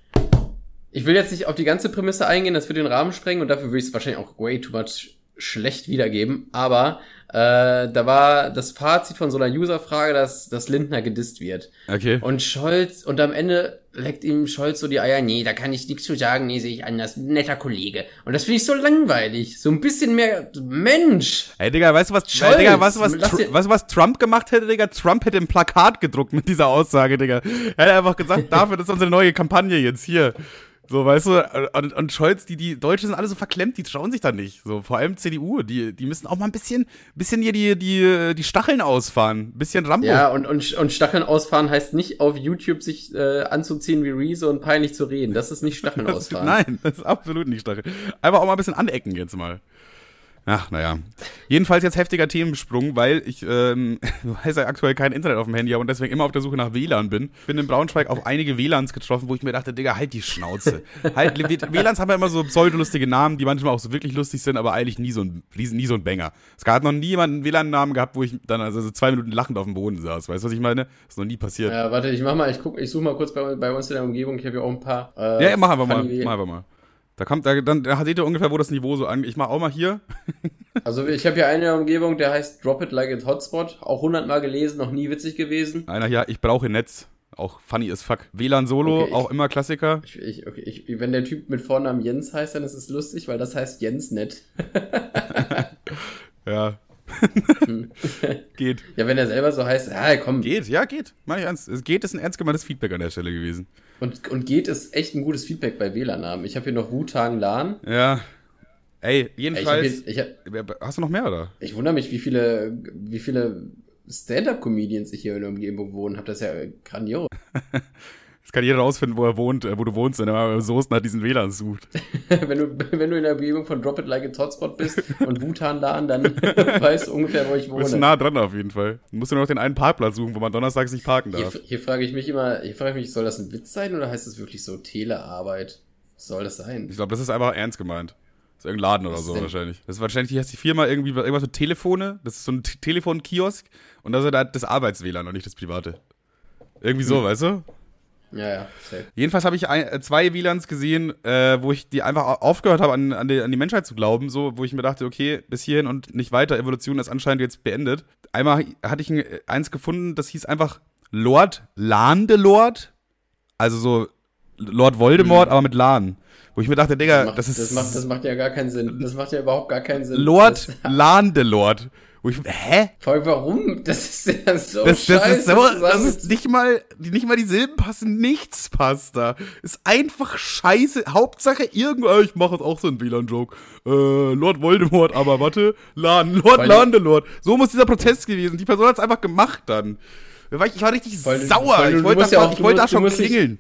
Speaker 2: Ich will jetzt nicht auf die ganze Prämisse eingehen, das würde den Rahmen sprengen und dafür würde ich es wahrscheinlich auch way too much schlecht wiedergeben, aber äh, da war das Fazit von so einer User-Frage, dass, dass Lindner gedisst wird.
Speaker 1: Okay.
Speaker 2: Und Scholz, und am Ende leckt ihm Scholz so die Eier, nee, da kann ich nichts zu sagen, nee, sehe ich anders, netter Kollege. Und das finde ich so langweilig. So ein bisschen mehr Mensch.
Speaker 1: Ey, Digga, weißt du was, Scholz, Digga, weißt du was, weißt du, was Trump gemacht hätte, Digga? Trump hätte ein Plakat gedruckt mit dieser Aussage, Digga. Er hätte einfach gesagt, dafür, das ist unsere neue Kampagne jetzt hier. So, weißt du, und, und Scholz, die, die Deutschen sind alle so verklemmt, die trauen sich da nicht. So, vor allem CDU, die, die müssen auch mal ein bisschen, bisschen hier die, die, die Stacheln ausfahren. Ein bisschen Rambo.
Speaker 2: Ja, und, und, und Stacheln ausfahren heißt nicht auf YouTube sich äh, anzuziehen wie Rezo und peinlich zu reden. Das ist nicht Stacheln ausfahren.
Speaker 1: Nein, das ist absolut nicht Stacheln. Einfach auch mal ein bisschen anecken jetzt mal. Ach, naja. Jedenfalls jetzt heftiger Themensprung, weil ich, ähm, weiß ja aktuell kein Internet auf dem Handy habe und deswegen immer auf der Suche nach WLAN bin. Bin in Braunschweig auf einige WLANs getroffen, wo ich mir dachte, Digga, halt die Schnauze. halt, WLANs haben ja immer so pseudolustige Namen, die manchmal auch so wirklich lustig sind, aber eigentlich nie so ein, nie so ein Banger. Es gab noch nie jemanden einen WLAN-Namen gehabt, wo ich dann also so zwei Minuten lachend auf dem Boden saß. Weißt du, was ich meine? Das ist noch nie passiert.
Speaker 2: Ja, warte, ich mach mal, ich guck, ich suche mal kurz bei, bei uns in der Umgebung. Ich habe ja auch ein paar.
Speaker 1: Äh, ja, mach einfach mal. Mach einfach mal. Da kommt, da, dann da seht ihr ungefähr, wo das Niveau so an. Ich mach auch mal hier.
Speaker 2: also ich habe hier eine Umgebung, der heißt Drop It Like It's Hotspot. Auch hundertmal gelesen, noch nie witzig gewesen.
Speaker 1: Einer hier, ich brauche Netz. Auch funny as fuck. WLAN Solo, okay, ich, auch immer Klassiker.
Speaker 2: Ich, ich, okay, ich, wenn der Typ mit Vornamen Jens heißt, dann ist es lustig, weil das heißt Jens Net.
Speaker 1: ja. Geht.
Speaker 2: Ja, wenn er selber so heißt, ja, komm.
Speaker 1: Geht, ja, geht. Mach ich ernst. Es geht, ist ein ernst gemeintes Feedback an der Stelle gewesen.
Speaker 2: Und, und geht ist echt ein gutes Feedback bei WLAN-Namen. Ich habe hier noch Wutang LAN.
Speaker 1: Ja. Ey, jedenfalls. Ich hab hier, ich hab, hast du noch mehr, oder?
Speaker 2: Ich wundere mich, wie viele, wie viele Stand-Up-Comedians ich hier in der Umgebung wohnen. Hab das ja grandios.
Speaker 1: Das kann jeder rausfinden, wo er wohnt, äh, wo du wohnst, wenn er Soßen hat, diesen WLAN sucht.
Speaker 2: wenn, du, wenn du in der Umgebung von Drop It Like a Hotspot bist und Wutan LAN, dann weißt du ungefähr, wo ich wohne. Du
Speaker 1: bist nah dran auf jeden Fall. Du musst nur noch den einen Parkplatz suchen, wo man donnerstags nicht parken darf.
Speaker 2: Hier, hier frage ich mich immer, hier frage ich mich, soll das ein Witz sein oder heißt das wirklich so Telearbeit? Was soll das sein?
Speaker 1: Ich glaube, das ist einfach ernst gemeint. Das ist irgendein Laden oder so denn? wahrscheinlich. Das ist wahrscheinlich, die heißt die Firma irgendwie irgendwas mit Telefone. Das ist so ein Telefonkiosk und das ist halt das Arbeits-WLAN und nicht das private. Irgendwie so, hm. weißt du?
Speaker 2: Ja, ja, safe.
Speaker 1: Jedenfalls habe ich ein, äh, zwei WLANs gesehen, äh, wo ich die einfach aufgehört habe, an, an, die, an die Menschheit zu glauben, so, wo ich mir dachte, okay, bis hierhin und nicht weiter, Evolution ist anscheinend jetzt beendet. Einmal hatte ich ein, eins gefunden, das hieß einfach Lord Landelord, also so Lord Voldemort, mhm. aber mit Lan. Wo ich mir dachte, Digga,
Speaker 2: das, macht,
Speaker 1: das ist.
Speaker 2: Das macht, das macht ja gar keinen Sinn. Das macht ja überhaupt gar keinen Sinn.
Speaker 1: Lord Landelord. Wo ich, hä?
Speaker 2: Vor allem, warum? Das ist ja so
Speaker 1: das, das ist so, das ist nicht mal, nicht mal die Silben passen, nichts passt da. Ist einfach scheiße. Hauptsache irgendwo, äh, ich mache jetzt auch so einen WLAN-Joke. Äh, Lord Voldemort, aber warte, Lan, Lord Landelord. So muss dieser Protest gewesen. Die Person hat es einfach gemacht dann. Ich war richtig weil, sauer. Weil ich wollte da, ja wollt da schon klingeln.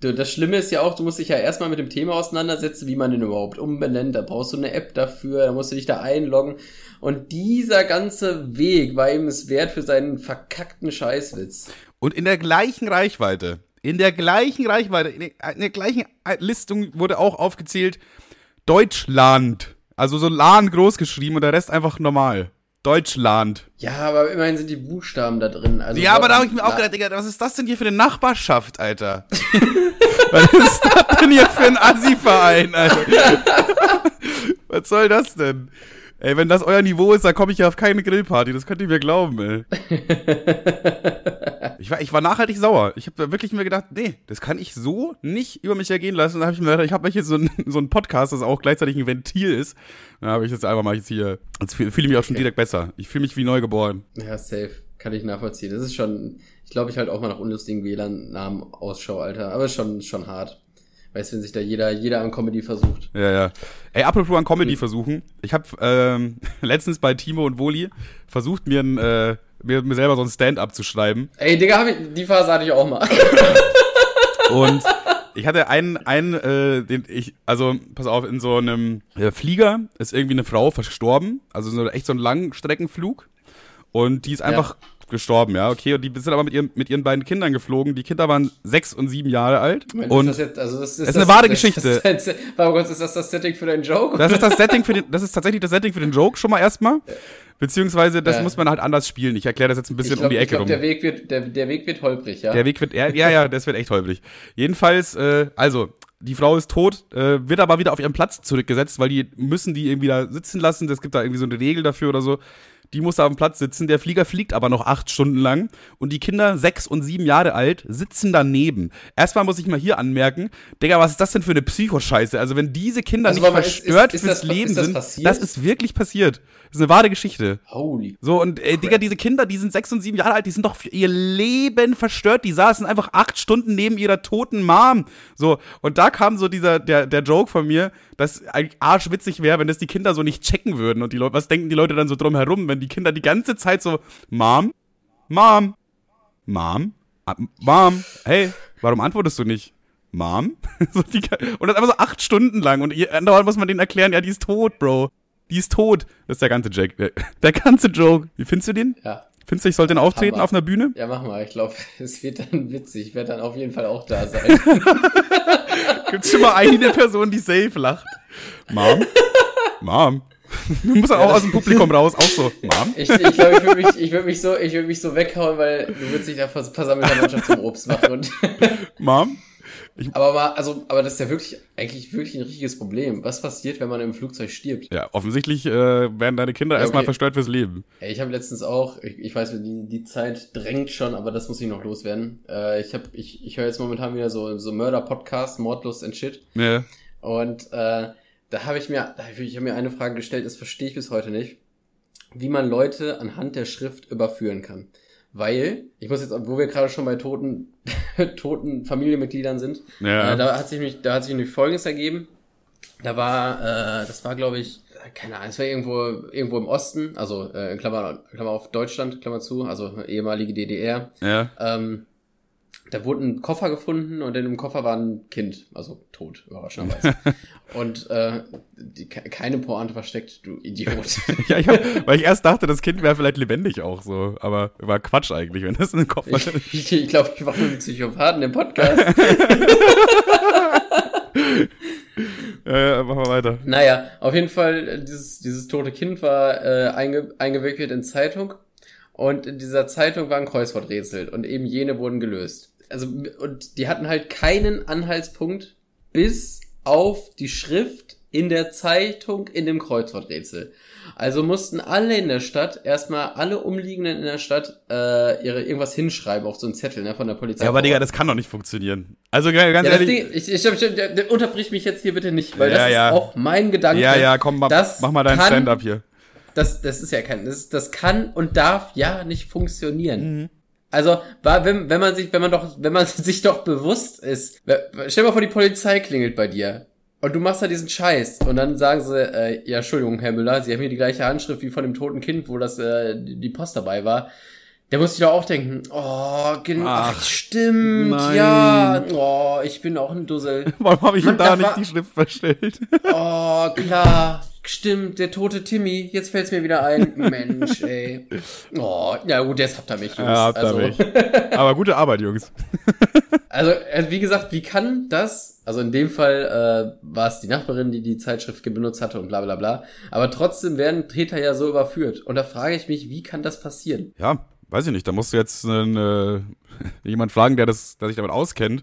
Speaker 2: Du, das Schlimme ist ja auch, du musst dich ja erstmal mit dem Thema auseinandersetzen, wie man den überhaupt umbenennt. Da brauchst du eine App dafür, da musst du dich da einloggen. Und dieser ganze Weg war ihm es wert für seinen verkackten Scheißwitz.
Speaker 1: Und in der gleichen Reichweite, in der gleichen Reichweite, in der, in der gleichen Listung wurde auch aufgezählt Deutschland. Also so LAN groß geschrieben und der Rest einfach normal. Deutschland.
Speaker 2: Ja, aber immerhin sind die Buchstaben da drin. Also
Speaker 1: ja, aber da habe ich mir auch gedacht, Digga, was ist das denn hier für eine Nachbarschaft, Alter? was ist das denn hier für ein Assi-Verein, Alter? was soll das denn? Ey, wenn das euer Niveau ist, dann komme ich ja auf keine Grillparty. Das könnt ihr mir glauben, ey. ich, war, ich war nachhaltig sauer. Ich habe wirklich mir gedacht, nee, das kann ich so nicht über mich ergehen lassen. Und dann habe ich mir gedacht, ich habe jetzt so ein, so ein Podcast, das auch gleichzeitig ein Ventil ist. Dann habe ich jetzt einfach mal jetzt hier. Jetzt fühle fühl ich mich auch schon okay. direkt besser. Ich fühle mich wie neu geboren.
Speaker 2: Ja, safe. Kann ich nachvollziehen. Das ist schon, ich glaube, ich halt auch mal nach unlustigen WLAN-Namen Ausschau, Alter. Aber ist schon, schon hart. Weißt wenn sich da jeder, jeder an Comedy versucht.
Speaker 1: Ja, ja. Ey, apropos an Comedy hm. versuchen. Ich habe ähm, letztens bei Timo und Woli versucht, mir, ein, äh, mir, mir selber so ein Stand-up zu schreiben.
Speaker 2: Ey, Digga, hab ich, die Phase hatte ich auch mal.
Speaker 1: und ich hatte einen, einen, äh, den ich, also pass auf, in so einem äh, Flieger ist irgendwie eine Frau verstorben, also so echt so ein Langstreckenflug. Und die ist einfach ja gestorben, ja, okay. Und die sind aber mit ihren, mit ihren beiden Kindern geflogen. Die Kinder waren sechs und sieben Jahre alt. Moment, und ist das jetzt, also das ist, das, ist eine wahre Geschichte.
Speaker 2: Das, warum Gott, ist das das Setting für deinen Joke?
Speaker 1: Das ist das Setting für den, das ist tatsächlich das Setting für den Joke schon mal erstmal. Beziehungsweise, das ja. muss man halt anders spielen. Ich erkläre das jetzt ein bisschen
Speaker 2: glaub,
Speaker 1: um die Ecke
Speaker 2: ich glaub, rum. Der Weg wird, der, der Weg wird holprig, ja.
Speaker 1: Der Weg wird, ja, ja, das wird echt holprig. Jedenfalls, äh, also, die Frau ist tot, äh, wird aber wieder auf ihren Platz zurückgesetzt, weil die müssen die irgendwie da sitzen lassen. Es gibt da irgendwie so eine Regel dafür oder so. Die muss da auf dem Platz sitzen. Der Flieger fliegt aber noch acht Stunden lang. Und die Kinder, sechs und sieben Jahre alt, sitzen daneben. Erstmal muss ich mal hier anmerken, Digga, was ist das denn für eine Psychoscheiße? Also, wenn diese Kinder also, nicht verstört ist, ist, ist fürs das, Leben das sind, passiert? das ist wirklich passiert. Das ist eine wahre Geschichte.
Speaker 2: Holy.
Speaker 1: So, und äh, Digga, diese Kinder, die sind sechs und sieben Jahre alt, die sind doch für ihr Leben verstört. Die saßen einfach acht Stunden neben ihrer toten Mom. So, und da kam so dieser, der, der Joke von mir, dass eigentlich arschwitzig wäre, wenn das die Kinder so nicht checken würden. Und die Leute, was denken die Leute dann so drum herum, wenn die Kinder die ganze Zeit so, Mom, Mom, Mom, Mom, hey, warum antwortest du nicht? Mom? und das einfach so acht Stunden lang. Und andauernd muss man denen erklären, ja, die ist tot, Bro. Die ist tot. Das ist der ganze Jack. Der, der ganze Joke. Wie findest du den?
Speaker 2: Ja.
Speaker 1: Findest du, ich sollte den auftreten auf einer Bühne?
Speaker 2: Ja, mach mal. Ich glaube, es wird dann witzig. Ich werde dann auf jeden Fall auch da sein.
Speaker 1: Gibt's schon mal eine Person, die safe lacht? Mom? Mom? Du musst dann auch aus dem Publikum raus, auch so. Mom?
Speaker 2: Ich glaube, ich, glaub, ich würde mich, würd mich, so, würd mich so weghauen, weil du würdest dich da versammelter Mannschaft zum Obst machen. Und
Speaker 1: Mom?
Speaker 2: Ich aber mal, also, aber das ist ja wirklich, eigentlich wirklich ein richtiges Problem. Was passiert, wenn man im Flugzeug stirbt?
Speaker 1: Ja, offensichtlich äh, werden deine Kinder ja, okay. erstmal verstört fürs Leben.
Speaker 2: Ich habe letztens auch, ich, ich weiß, die, die Zeit drängt schon, aber das muss ich noch loswerden. Äh, ich hab, ich, ich höre jetzt momentan wieder so, so Mörder-Podcast, Mordlust and Shit.
Speaker 1: Ja.
Speaker 2: Und äh, da habe ich mir, ich habe mir eine Frage gestellt, das verstehe ich bis heute nicht, wie man Leute anhand der Schrift überführen kann. Weil, ich muss jetzt, wo wir gerade schon bei toten, toten Familienmitgliedern sind, ja. äh, da hat sich mich, da hat sich nämlich Folgendes ergeben. Da war, äh, das war glaube ich, keine Ahnung, es war irgendwo, irgendwo im Osten, also äh, Klammer, Klammer auf Deutschland, Klammer zu, also ehemalige DDR.
Speaker 1: Ja.
Speaker 2: Ähm, da wurde ein Koffer gefunden und in dem Koffer war ein Kind, also tot, überraschenderweise. und äh, die, keine Pointe versteckt, du Idiot.
Speaker 1: ja, ich hab, weil ich erst dachte, das Kind wäre vielleicht lebendig auch so, aber war Quatsch eigentlich, wenn das in den Koffer
Speaker 2: ist. Ich, ich glaube, ich war nur ein Psychopathen im Podcast.
Speaker 1: äh, machen wir weiter.
Speaker 2: Naja, auf jeden Fall, dieses, dieses tote Kind war äh, einge, eingewickelt in Zeitung und in dieser Zeitung war ein Kreuzworträtsel und eben jene wurden gelöst also, und die hatten halt keinen Anhaltspunkt bis auf die Schrift in der Zeitung in dem Kreuzworträtsel. Also mussten alle in der Stadt, erstmal alle Umliegenden in der Stadt, äh, ihre irgendwas hinschreiben auf so einen Zettel ne, von der Polizei.
Speaker 1: Ja, aber Digga, das kann doch nicht funktionieren. Also ganz ja, ehrlich.
Speaker 2: Ding, ich, ich, ich, der, der unterbrich mich jetzt hier bitte nicht, weil ja, das ja. ist auch mein Gedanke.
Speaker 1: Ja, ja, komm, mach, mach mal dein Stand-up hier.
Speaker 2: Das, das ist ja kein, das, das kann und darf ja nicht funktionieren. Mhm. Also, wenn, wenn man sich, wenn man doch, wenn man sich doch bewusst ist, stell mal vor, die Polizei klingelt bei dir. Und du machst da diesen Scheiß. Und dann sagen sie, äh, ja, Entschuldigung, Herr Müller, Sie haben hier die gleiche Handschrift wie von dem toten Kind, wo das, äh, die Post dabei war. Der muss sich doch auch denken, oh, genau, ach,
Speaker 1: Ach,
Speaker 2: stimmt,
Speaker 1: nein.
Speaker 2: ja, oh, ich bin auch ein Dussel.
Speaker 1: Warum habe ich ihm da nicht die Schrift verstellt?
Speaker 2: Oh, klar, stimmt, der tote Timmy, jetzt fällt's mir wieder ein. Mensch, ey. Oh, ja gut, jetzt habt ihr mich, Jungs.
Speaker 1: Ja, habt
Speaker 2: also,
Speaker 1: mich. Aber gute Arbeit, Jungs.
Speaker 2: Also, also, wie gesagt, wie kann das, also in dem Fall äh, war es die Nachbarin, die die Zeitschrift benutzt hatte und bla bla bla, aber trotzdem werden Täter ja so überführt. Und da frage ich mich, wie kann das passieren?
Speaker 1: Ja, weiß ich nicht. Da musst du jetzt äh, jemand fragen, der, das, der sich damit auskennt.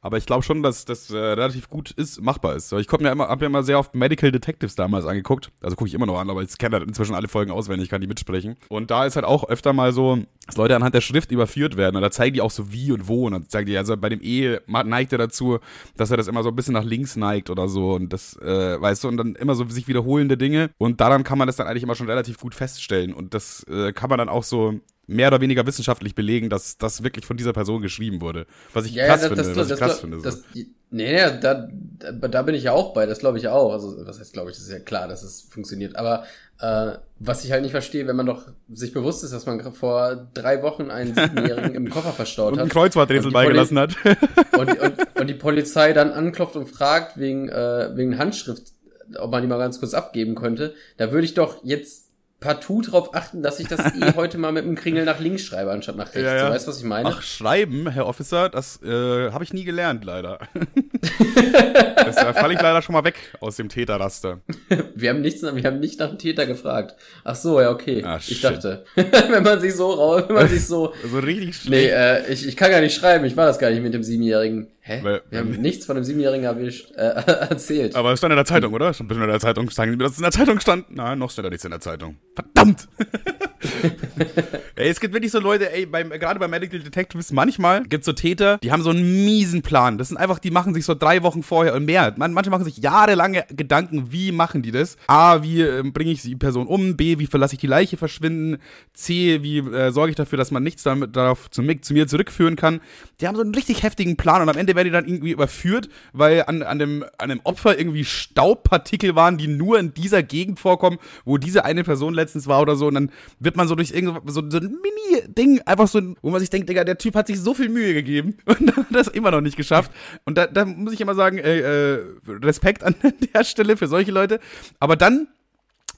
Speaker 1: Aber ich glaube schon, dass das äh, relativ gut ist, machbar ist. Ich komme ja immer, hab ja immer sehr oft Medical Detectives damals angeguckt. Also gucke ich immer noch an, aber ich kenne halt inzwischen alle Folgen auswendig, kann die mitsprechen. Und da ist halt auch öfter mal so, dass Leute anhand der Schrift überführt werden. Und da zeigen die auch so wie und wo. Und dann zeigen die, also bei dem E neigt er dazu, dass er das immer so ein bisschen nach links neigt oder so. Und das, äh, weißt du, und dann immer so sich wiederholende Dinge. Und daran kann man das dann eigentlich immer schon relativ gut feststellen. Und das äh, kann man dann auch so mehr oder weniger wissenschaftlich belegen, dass das wirklich von dieser Person geschrieben wurde. Was ich krass finde. was ich krass finde. so.
Speaker 2: das, nee, nee, da, da, bin ich ja auch bei, das glaube ich auch. Also, was heißt, glaube ich, das ist ja klar, dass es funktioniert. Aber äh, was ich halt nicht verstehe, wenn man doch sich bewusst ist, dass man vor drei Wochen einen Siebenjährigen im Koffer verstaut
Speaker 1: und ein
Speaker 2: hat.
Speaker 1: Kreuzworträtsel
Speaker 2: Und die
Speaker 1: beigelassen hat.
Speaker 2: und, und, und die Polizei dann anklopft und fragt wegen, äh, wegen Handschrift, ob man die mal ganz kurz abgeben könnte, da würde ich doch jetzt partout drauf achten, dass ich das eh heute mal mit dem Kringel nach links schreibe, anstatt nach rechts.
Speaker 1: Ja, ja.
Speaker 2: So, weißt du, was ich meine?
Speaker 1: Ach, schreiben, Herr Officer, das äh, habe ich nie gelernt, leider. das, da falle ich leider schon mal weg aus dem Täterraster.
Speaker 2: Wir haben nichts, wir haben nicht nach dem Täter gefragt. Ach so, ja, okay.
Speaker 1: Ah,
Speaker 2: ich
Speaker 1: shit.
Speaker 2: dachte, wenn man sich so raus, wenn man sich so,
Speaker 1: Also richtig schlecht.
Speaker 2: nee, äh, ich, ich kann gar nicht schreiben, ich war das gar nicht mit dem Siebenjährigen. Hä?
Speaker 1: Weil-
Speaker 2: wir haben nichts von dem Siebenjährigen erwischt, äh, erzählt.
Speaker 1: Aber es stand in der Zeitung, oder? Stand bestimmt in der Zeitung. Sagen Sie mir, dass es in der Zeitung stand? Nein, noch steht da nichts in der Zeitung. Verdammt! ey, es gibt wirklich so Leute, ey, beim, gerade bei Medical Detectives, manchmal gibt's so Täter, die haben so einen miesen Plan. Das sind einfach, die machen sich so drei Wochen vorher und mehr. Man, manche machen sich jahrelange Gedanken, wie machen die das? A, wie ähm, bringe ich die Person um? B, wie verlasse ich die Leiche verschwinden? C, wie äh, sorge ich dafür, dass man nichts damit darauf zu, zu mir zurückführen kann? Die haben so einen richtig heftigen Plan und am Ende werden die dann irgendwie überführt, weil an, an, dem, an dem Opfer irgendwie Staubpartikel waren, die nur in dieser Gegend vorkommen, wo diese eine Person letztens war oder so. Und dann wird man so durch irgend so, so ein Mini-Ding einfach so, wo man sich denkt, Digga, der Typ hat sich so viel Mühe gegeben und hat das immer noch nicht geschafft. Und da, da muss ich immer sagen, äh, äh, Respekt an der Stelle für solche Leute. Aber dann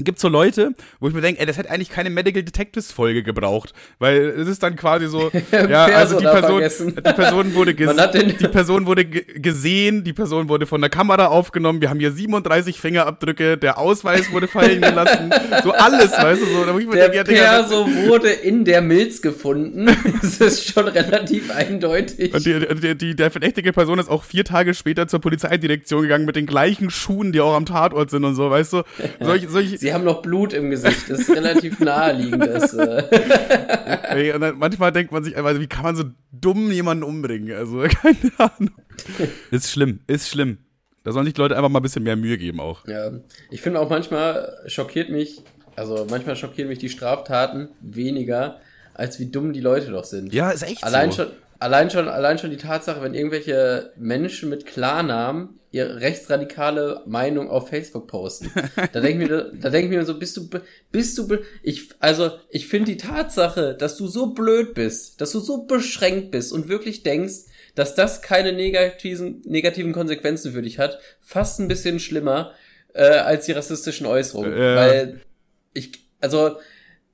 Speaker 1: gibt's so Leute, wo ich mir denke, ey, das hätte eigentlich keine Medical Detectives Folge gebraucht, weil es ist dann quasi so, ja, also die Person, die Person wurde die Person wurde ge gesehen, die Person wurde von der Kamera aufgenommen, wir haben hier 37 Fingerabdrücke, der Ausweis wurde fallen gelassen, so alles, weißt du, so, da muss ich mir
Speaker 2: Der
Speaker 1: denken, ja,
Speaker 2: Perso wurde in der Milz gefunden. Das ist schon relativ eindeutig.
Speaker 1: und die, die, die, der verdächtige Person ist auch vier Tage später zur Polizeidirektion gegangen mit den gleichen Schuhen, die auch am Tatort sind und so, weißt du? Solch, solch,
Speaker 2: Sie haben noch Blut im Gesicht. Das ist relativ naheliegend. Das, äh,
Speaker 1: ey, und dann manchmal denkt man sich, also wie kann man so dumm jemanden umbringen? Also, keine Ahnung. Ist schlimm, ist schlimm. Da sollen sich die Leute einfach mal ein bisschen mehr Mühe geben auch.
Speaker 2: ja. Ich finde auch manchmal schockiert mich, also manchmal schockieren mich die Straftaten weniger, als wie dumm die Leute doch sind.
Speaker 1: Ja, ist echt
Speaker 2: Allein
Speaker 1: so.
Speaker 2: schon, allein schon, allein schon die Tatsache, wenn irgendwelche Menschen mit Klarnamen ihre rechtsradikale Meinung auf Facebook posten. da denke ich mir, da denke ich mir so, bist du, bist du, ich, also, ich finde die Tatsache, dass du so blöd bist, dass du so beschränkt bist und wirklich denkst, dass das keine negativen, negativen Konsequenzen für dich hat, fast ein bisschen schlimmer, äh, als die rassistischen Äußerungen.
Speaker 1: Ja.
Speaker 2: Weil ich, also,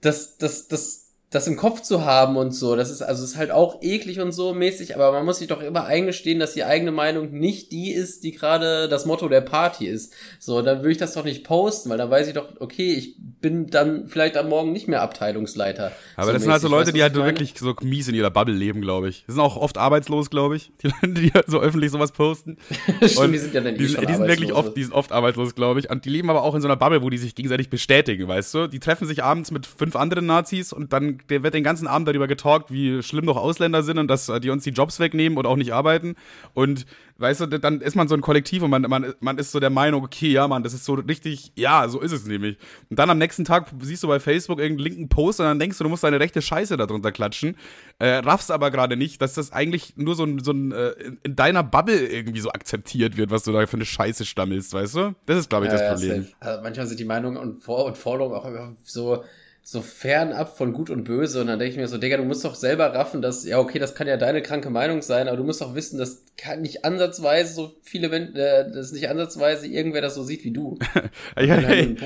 Speaker 2: das, das, das, das im Kopf zu haben und so, das ist, also ist halt auch eklig und so mäßig, aber man muss sich doch immer eingestehen, dass die eigene Meinung nicht die ist, die gerade das Motto der Party ist. So, dann würde ich das doch nicht posten, weil dann weiß ich doch, okay, ich bin dann vielleicht am Morgen nicht mehr Abteilungsleiter.
Speaker 1: Aber das sind halt so Leute,
Speaker 2: Weißt
Speaker 1: die halt so wirklich so mies in ihrer Bubble leben, glaube ich. Die sind auch oft arbeitslos, glaube ich. Die Leute, die halt so öffentlich sowas posten.
Speaker 2: Stimmt, die sind ja dann eh
Speaker 1: die, sind-
Speaker 2: schon
Speaker 1: die sind wirklich oft, die sind oft arbeitslos, glaube ich. Und die leben aber auch in so einer Bubble, wo die sich gegenseitig bestätigen, weißt du? Die treffen sich abends mit fünf anderen Nazis und dann der wird den ganzen Abend darüber getalkt, wie schlimm doch Ausländer sind und dass äh, die uns die Jobs wegnehmen und auch nicht arbeiten. Und weißt du, dann ist man so ein Kollektiv und man, man, man ist so der Meinung, okay, ja, Mann, das ist so richtig, ja, so ist es nämlich. Und dann am nächsten Tag siehst du bei Facebook irgendeinen linken Post und dann denkst du, du musst deine rechte Scheiße darunter klatschen, äh, raffst aber gerade nicht, dass das eigentlich nur so ein, so ein äh, in- in deiner Bubble irgendwie so akzeptiert wird, was du da für eine Scheiße stammelst, weißt du? Das ist, glaube ich, das
Speaker 2: ja,
Speaker 1: Problem.
Speaker 2: Also manchmal sind die Meinungen und, Vor und Forderungen auch einfach so, so fernab von Gut und Böse. Und dann denke ich mir so, Digga, du musst doch selber raffen, dass, ja, okay, das kann ja deine kranke Meinung sein, aber du musst doch wissen, dass kann nicht ansatzweise so viele Menschen, äh, dass nicht ansatzweise irgendwer das so sieht wie du.
Speaker 1: ja, ja, halt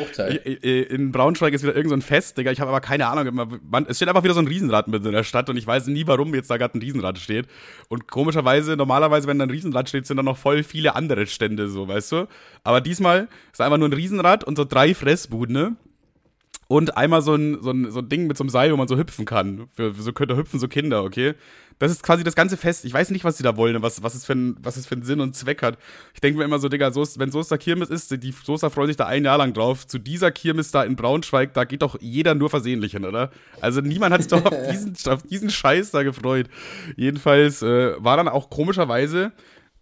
Speaker 1: in Braunschweig ist wieder irgend so ein Fest, Digga. Ich habe aber keine Ahnung. Man, es steht einfach wieder so ein Riesenrad mit in der Stadt und ich weiß nie, warum jetzt da gerade ein Riesenrad steht. Und komischerweise, normalerweise, wenn da ein Riesenrad steht, sind da noch voll viele andere Stände, so, weißt du? Aber diesmal ist einfach nur ein Riesenrad und so drei Fressbuden, ne? Und einmal so ein, so, ein, so ein Ding mit so einem Seil, wo man so hüpfen kann. Für, für so könnte hüpfen so Kinder, okay? Das ist quasi das ganze Fest. Ich weiß nicht, was sie da wollen, was, was, es für ein, was es für einen Sinn und Zweck hat. Ich denke mir immer so, Digga, Soest, wenn Soester Kirmes ist, die Soester freuen sich da ein Jahr lang drauf. Zu dieser Kirmes da in Braunschweig, da geht doch jeder nur versehentlich hin, oder? Also niemand hat sich doch auf diesen, auf diesen Scheiß da gefreut. Jedenfalls äh, war dann auch komischerweise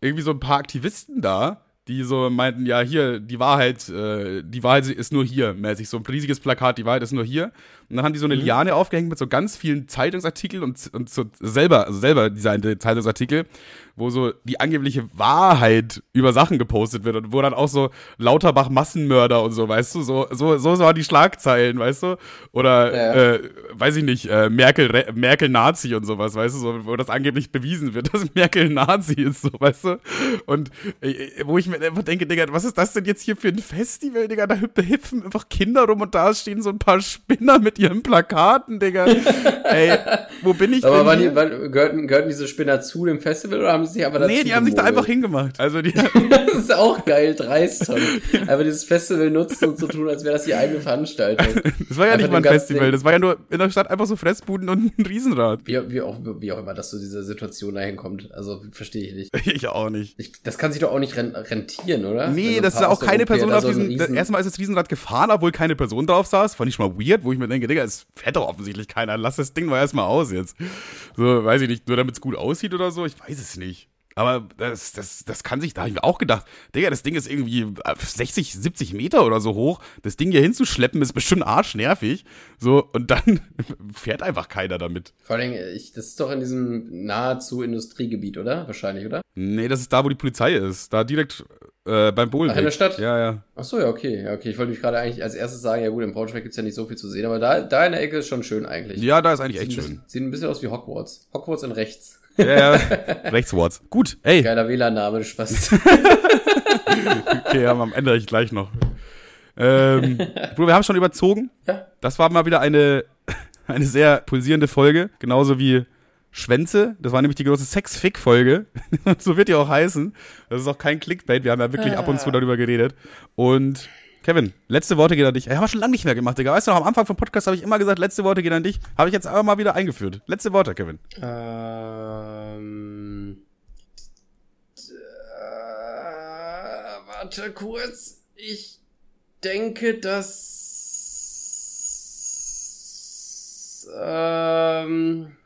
Speaker 1: irgendwie so ein paar Aktivisten da, die so meinten, ja, hier, die Wahrheit, äh, die Wahrheit ist nur hier, mäßig, so ein riesiges Plakat, die Wahrheit ist nur hier. Und dann haben die so eine mhm. Liane aufgehängt mit so ganz vielen Zeitungsartikeln und, und so selber, also selber designte Zeitungsartikel, wo so die angebliche Wahrheit über Sachen gepostet wird und wo dann auch so Lauterbach Massenmörder und so, weißt du, so, so, so waren die Schlagzeilen, weißt du? Oder, ja. äh, weiß ich nicht, äh, Merkel, Merkel Nazi und sowas, weißt du, so, wo das angeblich bewiesen wird, dass Merkel Nazi ist, so, weißt du? Und äh, wo ich mir einfach denke, Digga, was ist das denn jetzt hier für ein Festival, Digga? Da hüpfen einfach Kinder rum und da stehen so ein paar Spinner mit ihren Plakaten, Digga. Ey, wo bin ich
Speaker 2: Aber denn? Aber gehörten, gehörten diese Spinner zu dem Festival oder haben haben sich aber
Speaker 1: dazu Nee, die haben sich da einfach hingemacht. Also die
Speaker 2: das ist auch geil, dreist schon. Aber dieses Festival nutzen und so tun, als wäre das die eigene Veranstaltung.
Speaker 1: das war ja einfach nicht mal ein Festival, das war ja nur in der Stadt einfach so Fressbuden und ein Riesenrad.
Speaker 2: Wie, wie, auch, wie auch immer, dass so diese Situation dahin kommt. Also verstehe ich nicht.
Speaker 1: Ich auch nicht.
Speaker 2: Ich, das kann sich doch auch nicht rentieren, oder?
Speaker 1: Nee, das ist ja auch keine Person auf diesem. Riesen erstmal ist das Riesenrad gefahren, obwohl keine Person drauf saß. Fand ich schon mal weird, wo ich mir denke, Digga, es fährt doch offensichtlich keiner. Lass das Ding mal erstmal aus jetzt. So, weiß ich nicht, nur damit es gut aussieht oder so. Ich weiß es nicht. Aber das, das, das kann sich, da habe ich mir auch gedacht, Digga, das Ding ist irgendwie 60, 70 Meter oder so hoch. Das Ding hier hinzuschleppen ist bestimmt arschnervig. So, und dann fährt einfach keiner damit.
Speaker 2: Vor allem, ich, das ist doch in diesem nahezu Industriegebiet, oder? Wahrscheinlich, oder?
Speaker 1: Nee, das ist da, wo die Polizei ist. Da direkt äh, beim Bohlen.
Speaker 2: Ach, in der Stadt?
Speaker 1: Ja, ja.
Speaker 2: Ach so, ja, okay. Ja, okay. Ich wollte mich gerade eigentlich als erstes sagen, ja gut, im Braunschweig gibt's ja nicht so viel zu sehen, aber da, da in der Ecke ist schon schön eigentlich.
Speaker 1: Ja, da ist eigentlich
Speaker 2: sieht
Speaker 1: echt schön.
Speaker 2: Bisschen, sieht ein bisschen aus wie Hogwarts. Hogwarts in rechts.
Speaker 1: Ja, ja. Rechtsworts. Gut, ey.
Speaker 2: Geiler WLAN-Name, du Spaß.
Speaker 1: okay, ja, am Ende ich gleich noch. Ähm, Bro, wir haben schon überzogen.
Speaker 2: Ja.
Speaker 1: Das war mal wieder eine, eine sehr pulsierende Folge. Genauso wie Schwänze. Das war nämlich die große Sex-Fick-Folge. so wird die auch heißen. Das ist auch kein Clickbait. Wir haben ja wirklich ab und zu darüber geredet. Und Kevin, letzte Worte gehen an dich. Ey, haben wir schon lange nicht mehr gemacht, Digga. Weißt du noch, am Anfang vom Podcast habe ich immer gesagt, letzte Worte gehen an dich. Habe ich jetzt aber mal wieder eingeführt. Letzte Worte, Kevin.
Speaker 2: Ähm. Äh, warte kurz. Ich denke, dass. Ähm.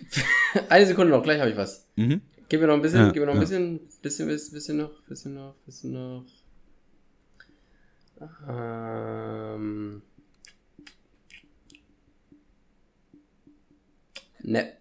Speaker 2: Eine Sekunde noch, gleich habe ich was.
Speaker 1: Mhm.
Speaker 2: Gib mir noch ein bisschen, ja, gib mir noch ein ja. bisschen, bisschen, bisschen, bisschen noch, bisschen noch, bisschen noch. Ähm. Ne.